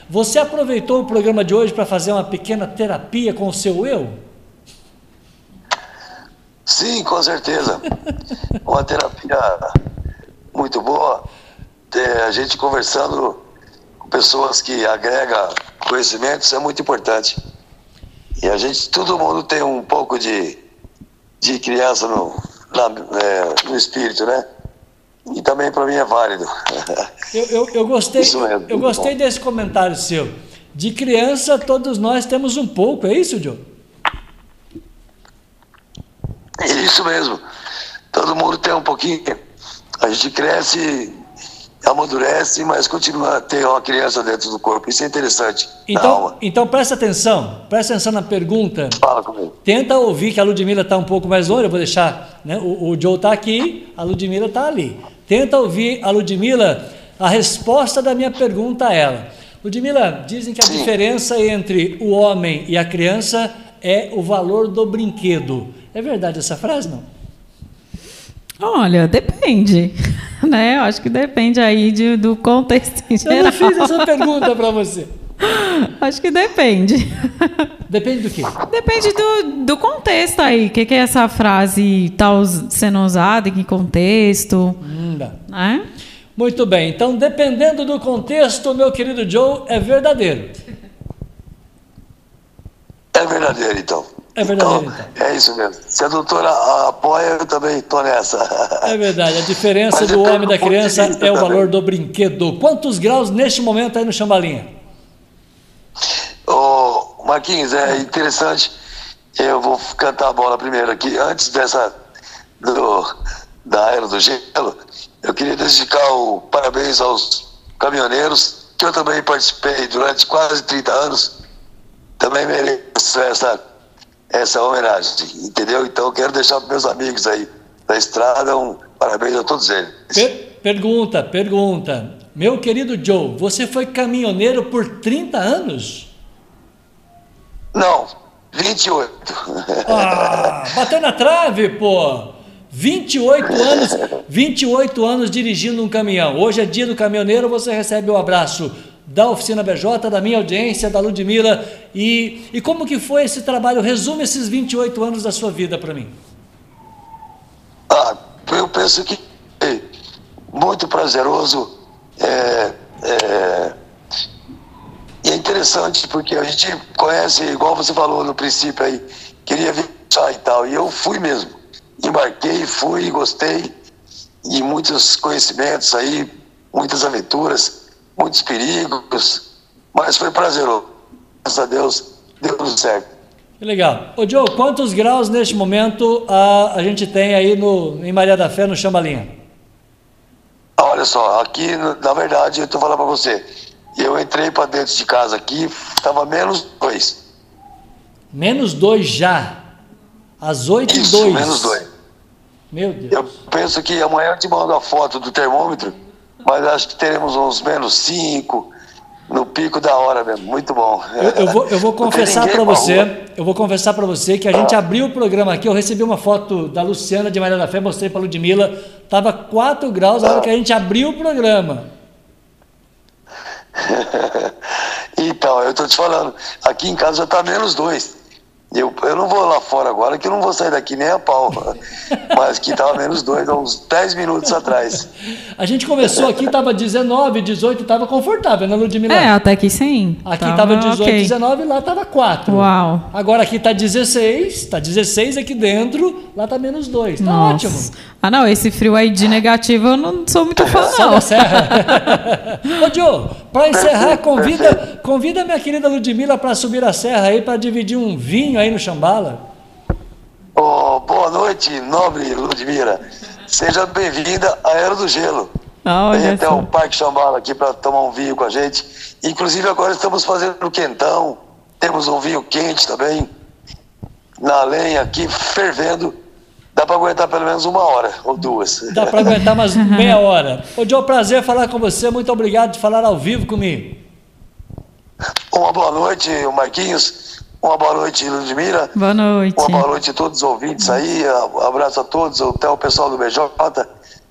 Você aproveitou o programa de hoje para fazer uma pequena terapia com o seu eu? Sim, com certeza. Uma terapia muito boa. A gente conversando com pessoas que agregam conhecimentos é muito importante. E a gente, todo mundo tem um pouco de, de criança no, na, é, no espírito, né? E também para mim é válido. Eu, eu, eu gostei, eu gostei desse comentário seu. De criança, todos nós temos um pouco, é isso, Joe? Isso mesmo. Todo mundo tem um pouquinho. A gente cresce, amadurece, mas continua a ter uma criança dentro do corpo. Isso é interessante. Então, então presta atenção, presta atenção na pergunta. Fala comigo. Tenta ouvir que a Ludmilla está um pouco mais longe. Eu vou deixar. Né? O, o Joe está aqui, a Ludmilla está ali. Tenta ouvir a Ludmilla a resposta da minha pergunta a ela. Ludmilla, dizem que a Sim. diferença entre o homem e a criança é o valor do brinquedo. É verdade essa frase, não? Olha, depende. Né? Eu acho que depende aí de, do contexto em geral. Eu não fiz essa pergunta para você. Acho que depende. Depende do quê? Depende do, do contexto aí. O que, que é essa frase está sendo usada, em que contexto? Hum, né? Muito bem. Então, dependendo do contexto, meu querido Joe, é verdadeiro. É verdadeiro, então. É verdadeiro, então, então. É isso mesmo. Se a doutora apoia, eu também estou nessa. É verdade. A diferença do homem e da criança é o valor do brinquedo. Quantos graus neste momento aí no Chambalinha? Ô, Marquinhos, é interessante. Eu vou cantar a bola primeiro aqui. Antes dessa. Do, da Era do Gelo, eu queria dedicar o parabéns aos caminhoneiros, que eu também participei durante quase 30 anos, também mereço essa, essa homenagem, entendeu? Então eu quero deixar para meus amigos aí da estrada um parabéns a todos eles. Per pergunta, pergunta. Meu querido Joe, você foi caminhoneiro por 30 anos? Não, 28. Ah, bateu na trave, pô! 28 anos, 28 anos dirigindo um caminhão. Hoje é dia do caminhoneiro, você recebe o abraço da Oficina BJ, da minha audiência, da Ludmilla. E, e como que foi esse trabalho? Resume esses 28 anos da sua vida para mim. Ah, eu penso que é muito prazeroso. É, é, e é interessante porque a gente conhece, igual você falou no princípio aí, queria viajar e tal. E eu fui mesmo. Embarquei, fui, gostei. E muitos conhecimentos aí, muitas aventuras, muitos perigos. Mas foi prazeroso. Graças a Deus, deu tudo certo. Que legal. Ô Joe, quantos graus neste momento a, a gente tem aí no, em Maria da Fé, no Chambalinha? Olha só, aqui, na verdade, eu estou falando para você eu entrei para dentro de casa aqui, estava menos dois. Menos dois já? Às oito e dois? menos dois. Meu Deus. Eu penso que amanhã eu te mando a foto do termômetro, mas acho que teremos uns menos cinco, no pico da hora mesmo, muito bom. Eu, eu vou, eu vou confessar para você, eu vou confessar para você que a gente ah. abriu o programa aqui, eu recebi uma foto da Luciana de Maria da Fé, mostrei para Ludmilla, estava 4 graus na hora ah. que a gente abriu o programa. então, eu estou te falando, aqui em casa já está menos dois. Eu, eu não vou lá fora agora, que eu não vou sair daqui nem a pau. Mas que estava menos dois, há uns 10 minutos atrás. A gente começou aqui, estava 19, 18, estava confortável, né, Ludmilla? É, até que sim. Aqui estava 18, okay. 19, lá estava 4. Uau. Agora aqui está 16, está 16 aqui dentro, lá está menos 2. Está ótimo. Ah, não, esse frio aí de negativo eu não sou muito fã, não. Serra. Ô, Joe, para encerrar, convida, convida minha querida Ludmilla para subir a serra aí, para dividir um vinho aí no Chambala. Oh, boa noite, nobre Ludmilla. Seja bem-vinda à Era do Gelo. Ah, Vem até o Parque Chambala aqui para tomar um vinho com a gente. Inclusive agora estamos fazendo o quentão. Temos um vinho quente também. Na lenha aqui, fervendo Dá para aguentar pelo menos uma hora ou duas. Dá para aguentar mais meia hora. Ô, Joe, prazer falar com você. Muito obrigado de falar ao vivo comigo. Uma boa noite, Marquinhos. Uma boa noite, Ludmira. Boa noite. Uma boa noite a todos os ouvintes aí. Um abraço a todos, até o pessoal do BJ.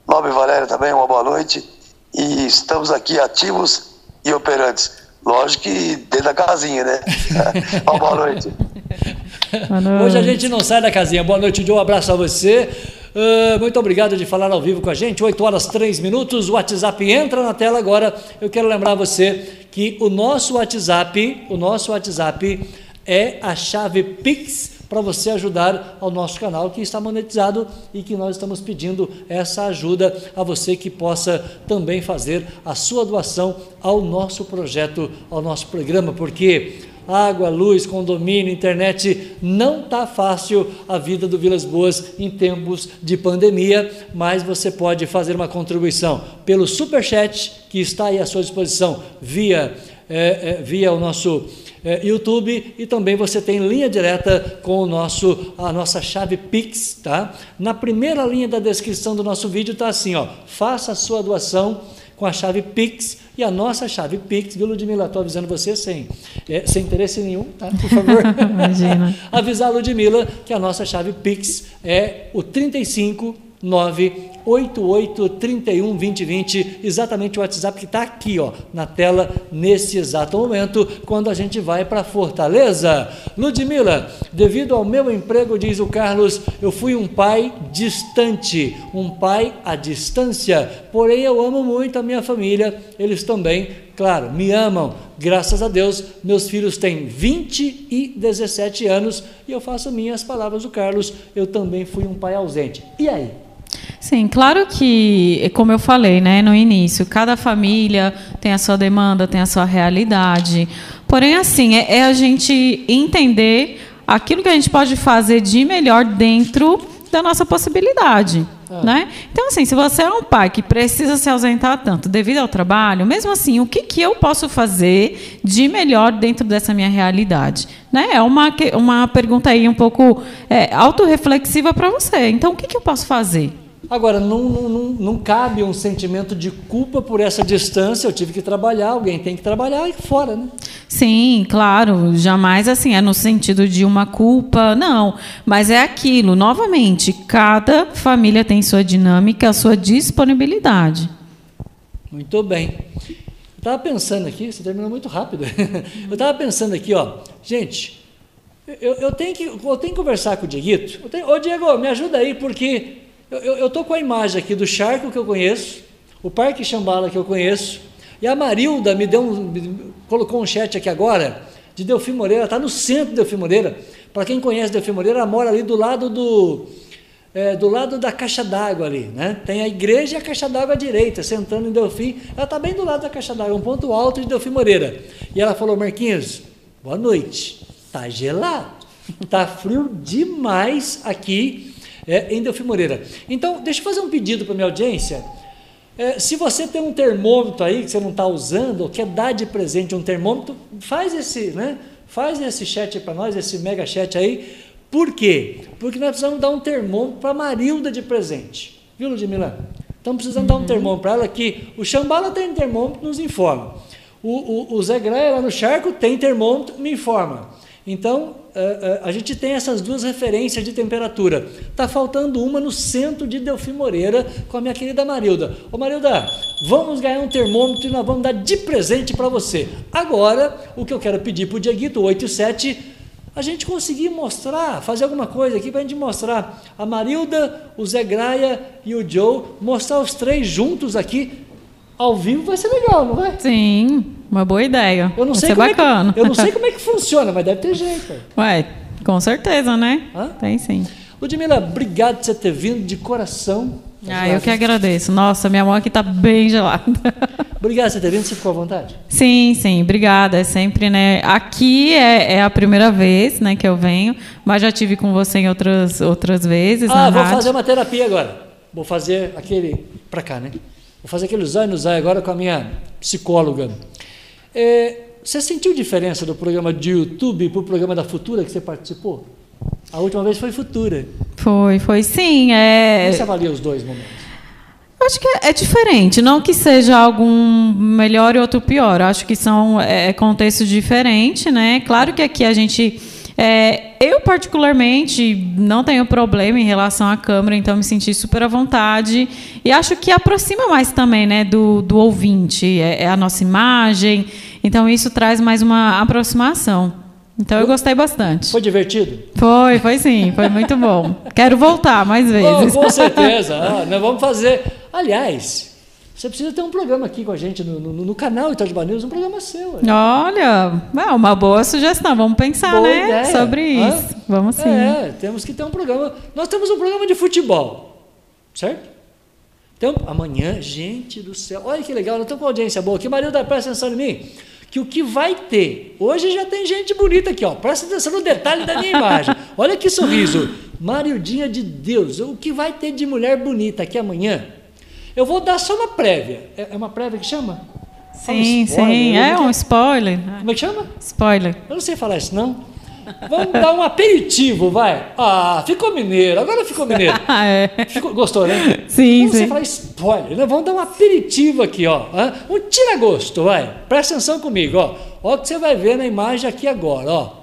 Nobre Valéria também, uma boa noite. E estamos aqui ativos e operantes. Lógico que dentro da casinha, né? uma boa noite. Hoje a gente não sai da casinha. Boa noite, Joe. Um abraço a você. Uh, muito obrigado de falar ao vivo com a gente. 8 horas 3 minutos. O WhatsApp entra na tela agora. Eu quero lembrar você que o nosso WhatsApp, o nosso WhatsApp é a chave Pix para você ajudar ao nosso canal que está monetizado e que nós estamos pedindo essa ajuda a você que possa também fazer a sua doação ao nosso projeto, ao nosso programa, porque água, luz, condomínio, internet. Não está fácil a vida do Vilas Boas em tempos de pandemia, mas você pode fazer uma contribuição pelo Superchat, que está aí à sua disposição via, é, é, via o nosso é, YouTube e também você tem linha direta com o nosso, a nossa chave Pix. Tá? Na primeira linha da descrição do nosso vídeo está assim: ó, faça a sua doação com a chave Pix e a nossa chave Pix, viu, Ludmilla? Estou avisando você sem, é, sem interesse nenhum, tá? Por favor. Imagina. Avisar a Ludmilla que a nossa chave Pix é o 35 98831 2020, exatamente o WhatsApp que está aqui ó, na tela nesse exato momento, quando a gente vai para Fortaleza. Ludmila, devido ao meu emprego, diz o Carlos, eu fui um pai distante, um pai à distância, porém eu amo muito a minha família, eles também, claro, me amam. Graças a Deus, meus filhos têm 20 e 17 anos e eu faço minhas palavras do Carlos, eu também fui um pai ausente. E aí? Sim, claro que, como eu falei né, no início, cada família tem a sua demanda, tem a sua realidade. Porém, assim, é, é a gente entender aquilo que a gente pode fazer de melhor dentro da nossa possibilidade. Ah. Né? Então, assim, se você é um pai que precisa se ausentar tanto devido ao trabalho, mesmo assim, o que, que eu posso fazer de melhor dentro dessa minha realidade? Né? É uma, uma pergunta aí um pouco é, autorreflexiva para você. Então, o que, que eu posso fazer? Agora, não, não, não, cabe um sentimento de culpa por essa distância. Eu tive que trabalhar, alguém tem que trabalhar e fora, né? Sim, claro. Jamais assim, é no sentido de uma culpa, não. Mas é aquilo, novamente, cada família tem sua dinâmica, a sua disponibilidade. Muito bem. Eu estava pensando aqui, você terminou muito rápido. Eu estava pensando aqui, ó, gente, eu, eu, tenho que, eu tenho que conversar com o Dieguito. Ô, Diego, me ajuda aí, porque eu estou com a imagem aqui do charco que eu conheço, o Parque Xambala que eu conheço, e a Marilda me deu um, me colocou um chat aqui agora de Delfim Moreira, está no centro de Delfim Moreira. Para quem conhece Delfim Moreira, ela mora ali do lado do, é, do lado da caixa d'água ali, né? Tem a igreja e a caixa d'água à direita, sentando em Delfim. Ela está bem do lado da caixa d'água, um ponto alto de Delfim Moreira. E ela falou, Marquinhos, boa noite. Tá gelado, tá frio demais aqui é, em Delfim Moreira. Então, deixa eu fazer um pedido para minha audiência. É, se você tem um termômetro aí que você não está usando, ou quer dar de presente um termômetro, faz esse, né? Faz esse chat para nós, esse mega chat aí. Por quê? Porque nós precisamos dar um termômetro para Marilda de presente. Viu, Ludmila? Estamos precisando uhum. dar um termômetro para ela que o Xambala tem termômetro, nos informa. O, o, o Zé Graia lá no Charco tem termômetro, me informa. Então, a gente tem essas duas referências de temperatura. Está faltando uma no centro de Delfim Moreira com a minha querida Marilda. Ô Marilda, vamos ganhar um termômetro e nós vamos dar de presente para você. Agora, o que eu quero pedir para o Dieguito 87 a gente conseguir mostrar, fazer alguma coisa aqui para a gente mostrar a Marilda, o Zé Graia e o Joe, mostrar os três juntos aqui ao vivo vai ser legal, não vai? Sim. Uma boa ideia. Eu não sei como bacana. É que, eu não sei como é que funciona, mas deve ter jeito. Ué, com certeza, né? Hã? Tem sim. Ludmila, obrigado por você ter vindo de coração. Ah, eu que agradeço. Nossa, minha mão aqui está bem gelada. Obrigado por você ter vindo, você ficou à vontade? Sim, sim, obrigada. É sempre, né? Aqui é, é, a primeira vez né, que eu venho, mas já tive com você em outras, outras vezes. Ah, vou rádio. fazer uma terapia agora. Vou fazer aquele. para cá, né? Vou fazer aquele zóio no zóio agora com a minha psicóloga. É, você sentiu diferença do programa de YouTube para o programa da Futura que você participou? A última vez foi Futura. Foi, foi sim. É... Como você avalia os dois momentos? Acho que é, é, diferente, não que seja algum melhor e outro pior. Acho que são é, é contextos diferentes, né? Claro que aqui a gente é, eu, particularmente, não tenho problema em relação à câmera, então me senti super à vontade. E acho que aproxima mais também né, do, do ouvinte, é, é a nossa imagem. Então, isso traz mais uma aproximação. Então, eu gostei bastante. Foi divertido? Foi, foi sim, foi muito bom. Quero voltar mais vezes. Oh, com certeza. Ah, nós vamos fazer. Aliás, você precisa ter um programa aqui com a gente no, no, no canal Itajuba News, um programa seu. Olha, é uma boa sugestão. Vamos pensar, boa né? Ideia. Sobre isso. Vamos sim. É, temos que ter um programa. Nós temos um programa de futebol, certo? Então, amanhã, gente do céu, olha que legal, nós estamos com audiência boa aqui. Marilda, presta atenção em mim. Que o que vai ter, hoje já tem gente bonita aqui, ó. Presta atenção no detalhe da minha imagem. Olha que sorriso. Marildinha de Deus, o que vai ter de mulher bonita aqui amanhã? Eu vou dar só uma prévia. É, é uma prévia que chama? Sim, um sim, é um spoiler. Como é que chama? Spoiler. Eu não sei falar isso, não. Vamos dar um aperitivo, vai. Ah, ficou mineiro, agora ficou mineiro. Ah, é. Ficou, gostou, né? Sim, Vamos sim. Você falar spoiler, né? Vamos dar um aperitivo aqui, ó. Um tira-gosto, vai. Presta atenção comigo, ó. Ó o que você vai ver na imagem aqui agora, ó.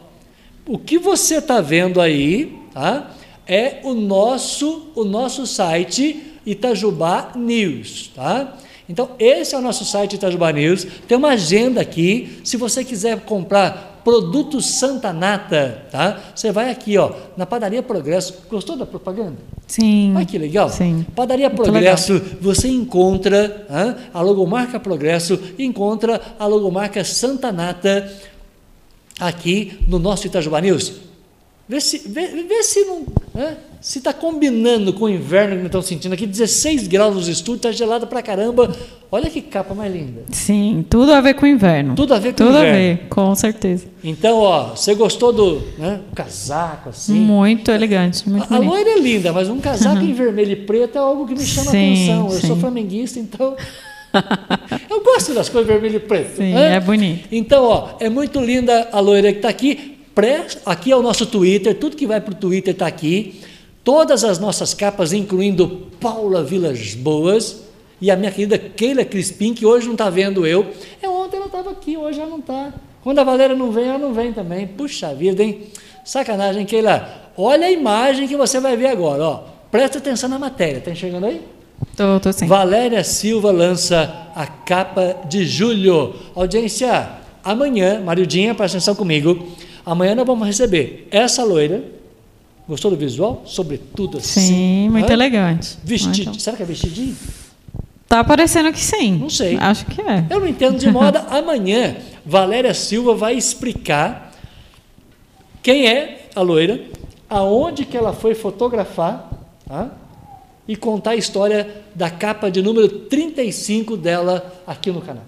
O que você está vendo aí, tá? É o nosso, o nosso site Itajubá News, tá? Então, esse é o nosso site Itajubá News. Tem uma agenda aqui. Se você quiser comprar produtos Santa Nata, tá? Você vai aqui, ó, na Padaria Progresso. Gostou da propaganda? Sim. Olha que legal. Sim. Padaria Progresso, legal. você encontra a logomarca Progresso, encontra a logomarca Santa Nata aqui no nosso Itajubá News. Vê se, vê, vê se não. Né? Se está combinando com o inverno que nós estamos sentindo aqui, 16 graus nos estúdios, está gelado pra caramba. Olha que capa mais linda. Sim, tudo a ver com o inverno. Tudo a ver com tudo o inverno. Tudo a ver, com certeza. Então, ó, você gostou do né, casaco assim? Muito elegante, muito A, a loira é linda, mas um casaco em vermelho e preto é algo que me chama sim, a atenção. Eu sim. sou flamenguista, então eu gosto das cores vermelho e preto. Sim, né? é bonito. Então, ó, é muito linda a loira que está aqui. Pré, aqui é o nosso Twitter, tudo que vai para o Twitter está aqui. Todas as nossas capas, incluindo Paula Vilas Boas e a minha querida Keila Crispim, que hoje não está vendo eu. É ontem ela estava aqui, hoje ela não está. Quando a Valéria não vem, ela não vem também. Puxa vida, hein? Sacanagem, Keila. Olha a imagem que você vai ver agora, ó. Presta atenção na matéria, tá enxergando aí? Tô, tô sim. Valéria Silva lança a capa de julho. Audiência, amanhã, Mariudinha, presta atenção comigo. Amanhã nós vamos receber essa loira. Gostou do visual? Sobretudo assim. Sim, muito elegante. Vestidinho. Muito. Será que é vestidinho? Tá parecendo que sim. Não sei. Acho que é. Eu não entendo de moda. Amanhã, Valéria Silva vai explicar quem é a loira, aonde que ela foi fotografar, tá? e contar a história da capa de número 35 dela aqui no canal.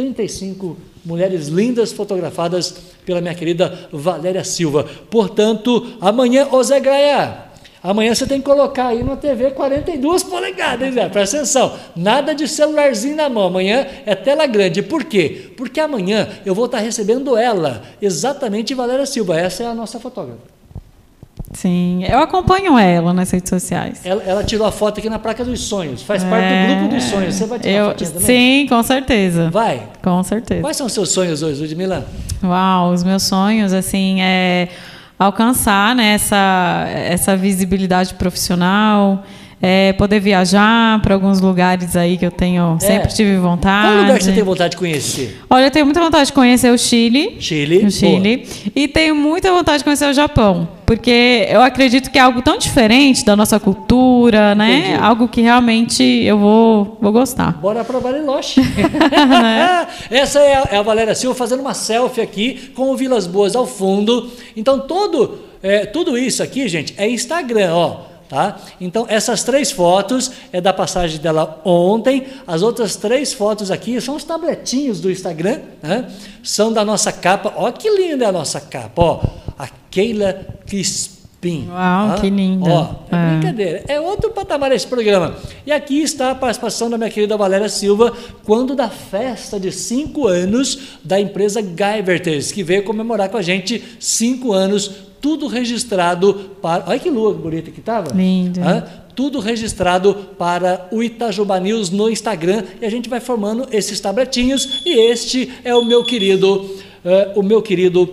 35 mulheres lindas fotografadas pela minha querida Valéria Silva. Portanto, amanhã, ô Zé Graia, amanhã você tem que colocar aí na TV 42 polegadas, hein, Zé? Presta atenção. Nada de celularzinho na mão. Amanhã é tela grande. Por quê? Porque amanhã eu vou estar recebendo ela, exatamente Valéria Silva. Essa é a nossa fotógrafa. Sim, eu acompanho ela nas redes sociais. Ela, ela tirou a foto aqui na Praça dos Sonhos. Faz parte do grupo dos sonhos. Você vai tirar eu, uma fotinha também? Sim, com certeza. Vai. Com certeza. Quais são os seus sonhos hoje, Ludmila? Uau, os meus sonhos, assim, é alcançar né, essa, essa visibilidade profissional, é poder viajar para alguns lugares aí que eu tenho, É. sempre tive vontade. Qual lugar que você tem vontade de conhecer? Olha, eu tenho muita vontade de conhecer o Chile. Chile. O Chile. E tenho muita vontade de conhecer o Japão. Porque eu acredito que é algo tão diferente da nossa cultura, né? Entendi. Algo que realmente eu vou, vou gostar. Bora para Bariloche. Essa é a, é a Valéria Silva fazendo uma selfie aqui com o Vilas Boas ao fundo. Então, todo, é, tudo isso aqui, gente, é Instagram, ó. Tá? Então, essas três fotos é da passagem dela ontem. As outras três fotos aqui são os tabletinhos do Instagram, né? São da nossa capa. Ó, que linda é a nossa capa, ó. A Keila Crispim. Uau, que linda. Ó, é É. brincadeira. É outro patamar esse programa. E aqui está a participação da minha querida Valéria Silva, quando da festa de cinco anos da empresa Guyverters, que veio comemorar com a gente cinco anos, tudo registrado para. Olha que lua bonita que estava. Lindo. Tudo registrado para o Itajuba News no Instagram e a gente vai formando esses tabletinhos. E este é o meu querido, eh, o meu querido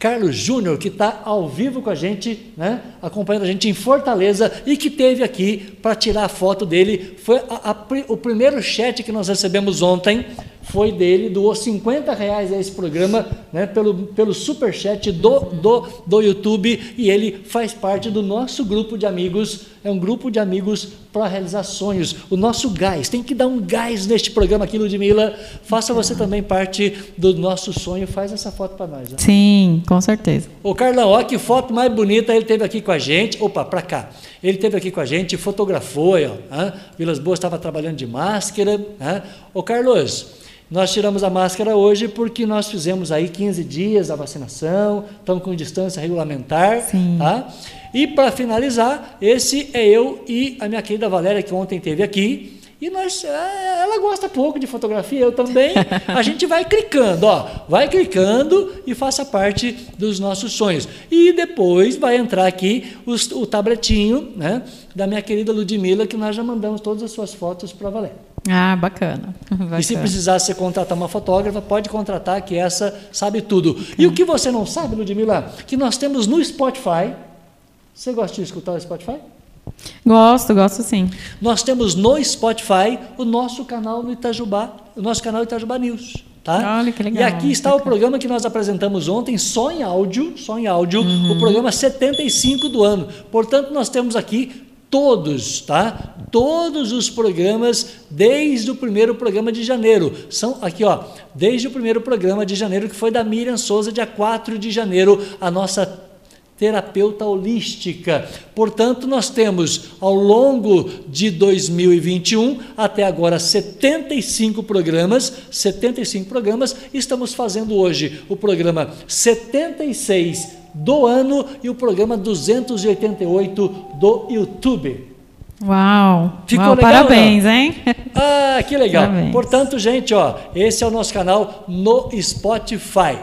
Carlos Júnior, que está ao vivo com a gente, né, acompanhando a gente em Fortaleza e que teve aqui para tirar a foto dele. Foi a- a o primeiro chat que nós recebemos ontem foi dele, doou 50 reais a esse programa, né, pelo, pelo superchat do, do, do YouTube, e ele faz parte do nosso grupo de amigos, é um grupo de amigos para realizar sonhos. O nosso gás, tem que dar um gás neste programa aqui, Ludmilla. Faça você também parte do nosso sonho, faz essa foto para nós. né? Sim, com certeza. Ô Carlão, olha que foto mais bonita ele teve aqui com a gente. Opa, para cá. Ele teve aqui com a gente, fotografou, aí, ó. Vilas Boas estava trabalhando de máscara. hã? Ô Carlos, nós tiramos a máscara hoje porque nós fizemos aí 15 dias a vacinação, estamos com distância regulamentar. Sim. Tá? E para finalizar, esse é eu e a minha querida Valéria, que ontem esteve aqui. E nós, é, ela gosta pouco de fotografia, eu também. A gente vai clicando, ó, vai clicando e faça parte dos nossos sonhos. E depois vai entrar aqui os- o tabletinho, né, da minha querida Ludmilla, que nós já mandamos todas as suas fotos para a Valéria. Ah, bacana. E se Bacana. precisar você contratar uma fotógrafa, pode contratar, que essa sabe tudo. E o que você não sabe, Ludmilla, que nós temos no Spotify. Você gosta de escutar o Spotify? Gosto, gosto sim. Nós temos no Spotify o nosso canal no Itajubá, o nosso canal Itajubá News. Tá? Olha que legal, E aqui está o bacana. programa que nós apresentamos ontem, só em áudio, só em áudio, Uhum. o programa 75 do ano. Portanto, nós temos aqui todos, tá? Todos os programas desde o primeiro programa de janeiro. São aqui, ó, desde o primeiro programa de janeiro, que foi da Miriam Souza, dia 4 de janeiro, a nossa terapeuta holística. Portanto, nós temos ao longo de 2021 até agora 75 programas, 75 programas, estamos fazendo hoje o programa 76 do ano e o programa 288 do YouTube. Uau! Ficou Uau, legal, parabéns, não? hein? Ah, que legal. Parabéns. Portanto, gente, ó, esse é o nosso canal no Spotify.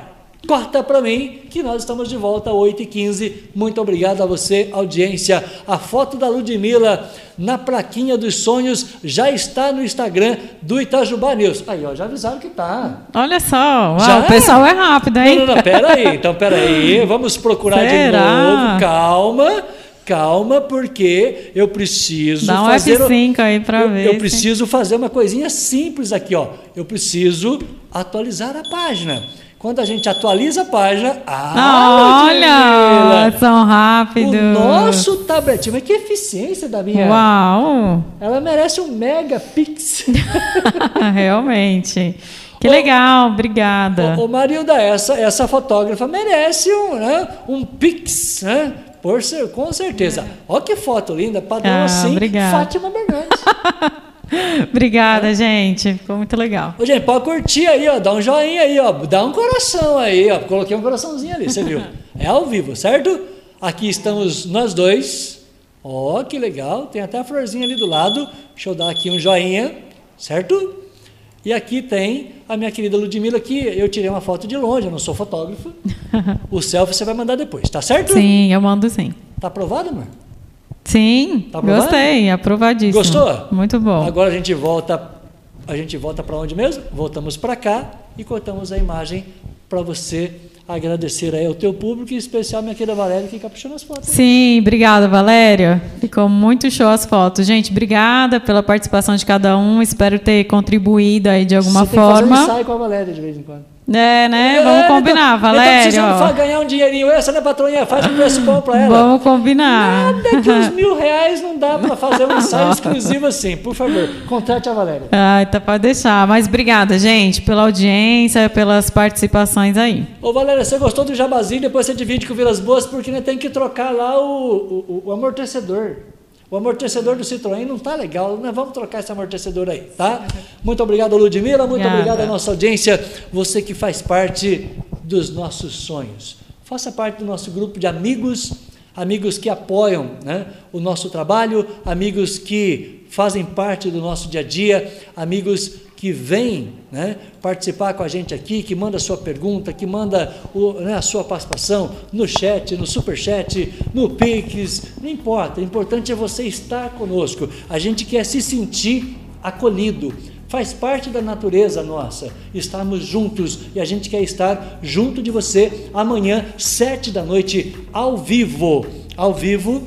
Corta para mim que nós estamos de volta às 8h15. Muito obrigado a você, audiência. A foto da Ludmilla na plaquinha dos sonhos já está no Instagram do Itajubá News. Aí, ó, já avisaram que tá. Olha só, uau, o pessoal é rápido, hein? Não, não, não, pera aí. Então, pera aí. Vamos procurar Será? de novo. Calma. Calma, porque eu preciso Dá um fazer F5 aí para ver. Eu preciso fazer uma coisinha simples aqui, ó. Eu preciso atualizar a página. Quando a gente atualiza a página, ah, olha, são rápidos. O nosso tabletinho, mas que eficiência da minha. Uau! Ela merece um megapix. Realmente. Que ô, legal, obrigada. Ô, ô Marilda, essa, essa fotógrafa merece um, né, um pix, né? Por ser, com certeza. É. Olha que foto linda, padrão ah, assim, obrigada. Fátima Bernardes. Obrigada, é. gente. Ficou muito legal. Ô, gente, pode curtir aí, ó. Dá um joinha aí, ó. Dá um coração aí, ó. Coloquei um coraçãozinho ali, você viu? É ao vivo, certo? Aqui estamos nós dois. Ó, que legal. Tem até a florzinha ali do lado. Deixa eu dar aqui um joinha, certo? E aqui tem a minha querida Ludmilla, que eu tirei uma foto de longe, eu não sou fotógrafo. o selfie você vai mandar depois, tá certo? Sim, eu mando sim. Tá aprovado, amor? Sim, tá gostei, aprovadíssimo. Gostou? Muito bom. Agora a gente volta, a gente volta para onde mesmo? Voltamos para cá e cortamos a imagem para você agradecer aí ao teu público, em especial minha querida Valéria, que caprichou nas fotos. Sim, obrigada, Valéria. Ficou muito show as fotos. Gente, obrigada pela participação de cada um. Espero ter contribuído aí de alguma você forma. Você tem que fazer um ensaio com a Valéria de vez em quando. É, né? É, Vamos combinar, Valéria. Eu tô precisando ganhar um dinheirinho essa, né, patroinha? Faz um preço bom para ela. Vamos combinar. Nada que uns mil reais não dá para fazer um ensaio exclusivo assim. Por favor, contrate a Valéria. Ah, então pode deixar. Mas obrigada, gente, pela audiência, pelas participações aí. Ô, Valéria, você gostou do jabazinho? Depois você divide com Vilas Boas, porque né, tem que trocar lá o, o, o amortecedor. O amortecedor do Citroën não está legal, nós vamos trocar esse amortecedor aí, tá? Muito obrigado, Ludmila, muito Obrigada. obrigado à nossa audiência, você que faz parte dos nossos sonhos. Faça parte do nosso grupo de amigos, amigos que apoiam né, o nosso trabalho, amigos que fazem parte do nosso dia a dia, amigos que vem né, participar com a gente aqui, que manda a sua pergunta, que manda o, né, a sua participação no chat, no super chat, no Pix, não importa, o importante é você estar conosco. A gente quer se sentir acolhido. Faz parte da natureza nossa estarmos juntos e a gente quer estar junto de você amanhã, sete da noite, ao vivo. Ao vivo,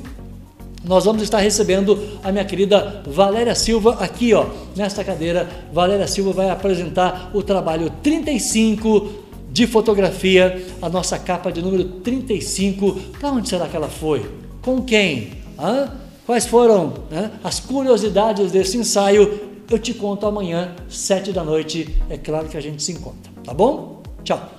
nós vamos estar recebendo a minha querida Valéria Silva aqui, ó, nesta cadeira. Valéria Silva vai apresentar o trabalho 35 de fotografia, a nossa capa de número 35. Para onde será que ela foi? Com quem? Hã? Quais foram né, as curiosidades desse ensaio? Eu te conto amanhã, sete da noite. É claro que a gente se encontra, tá bom? Tchau!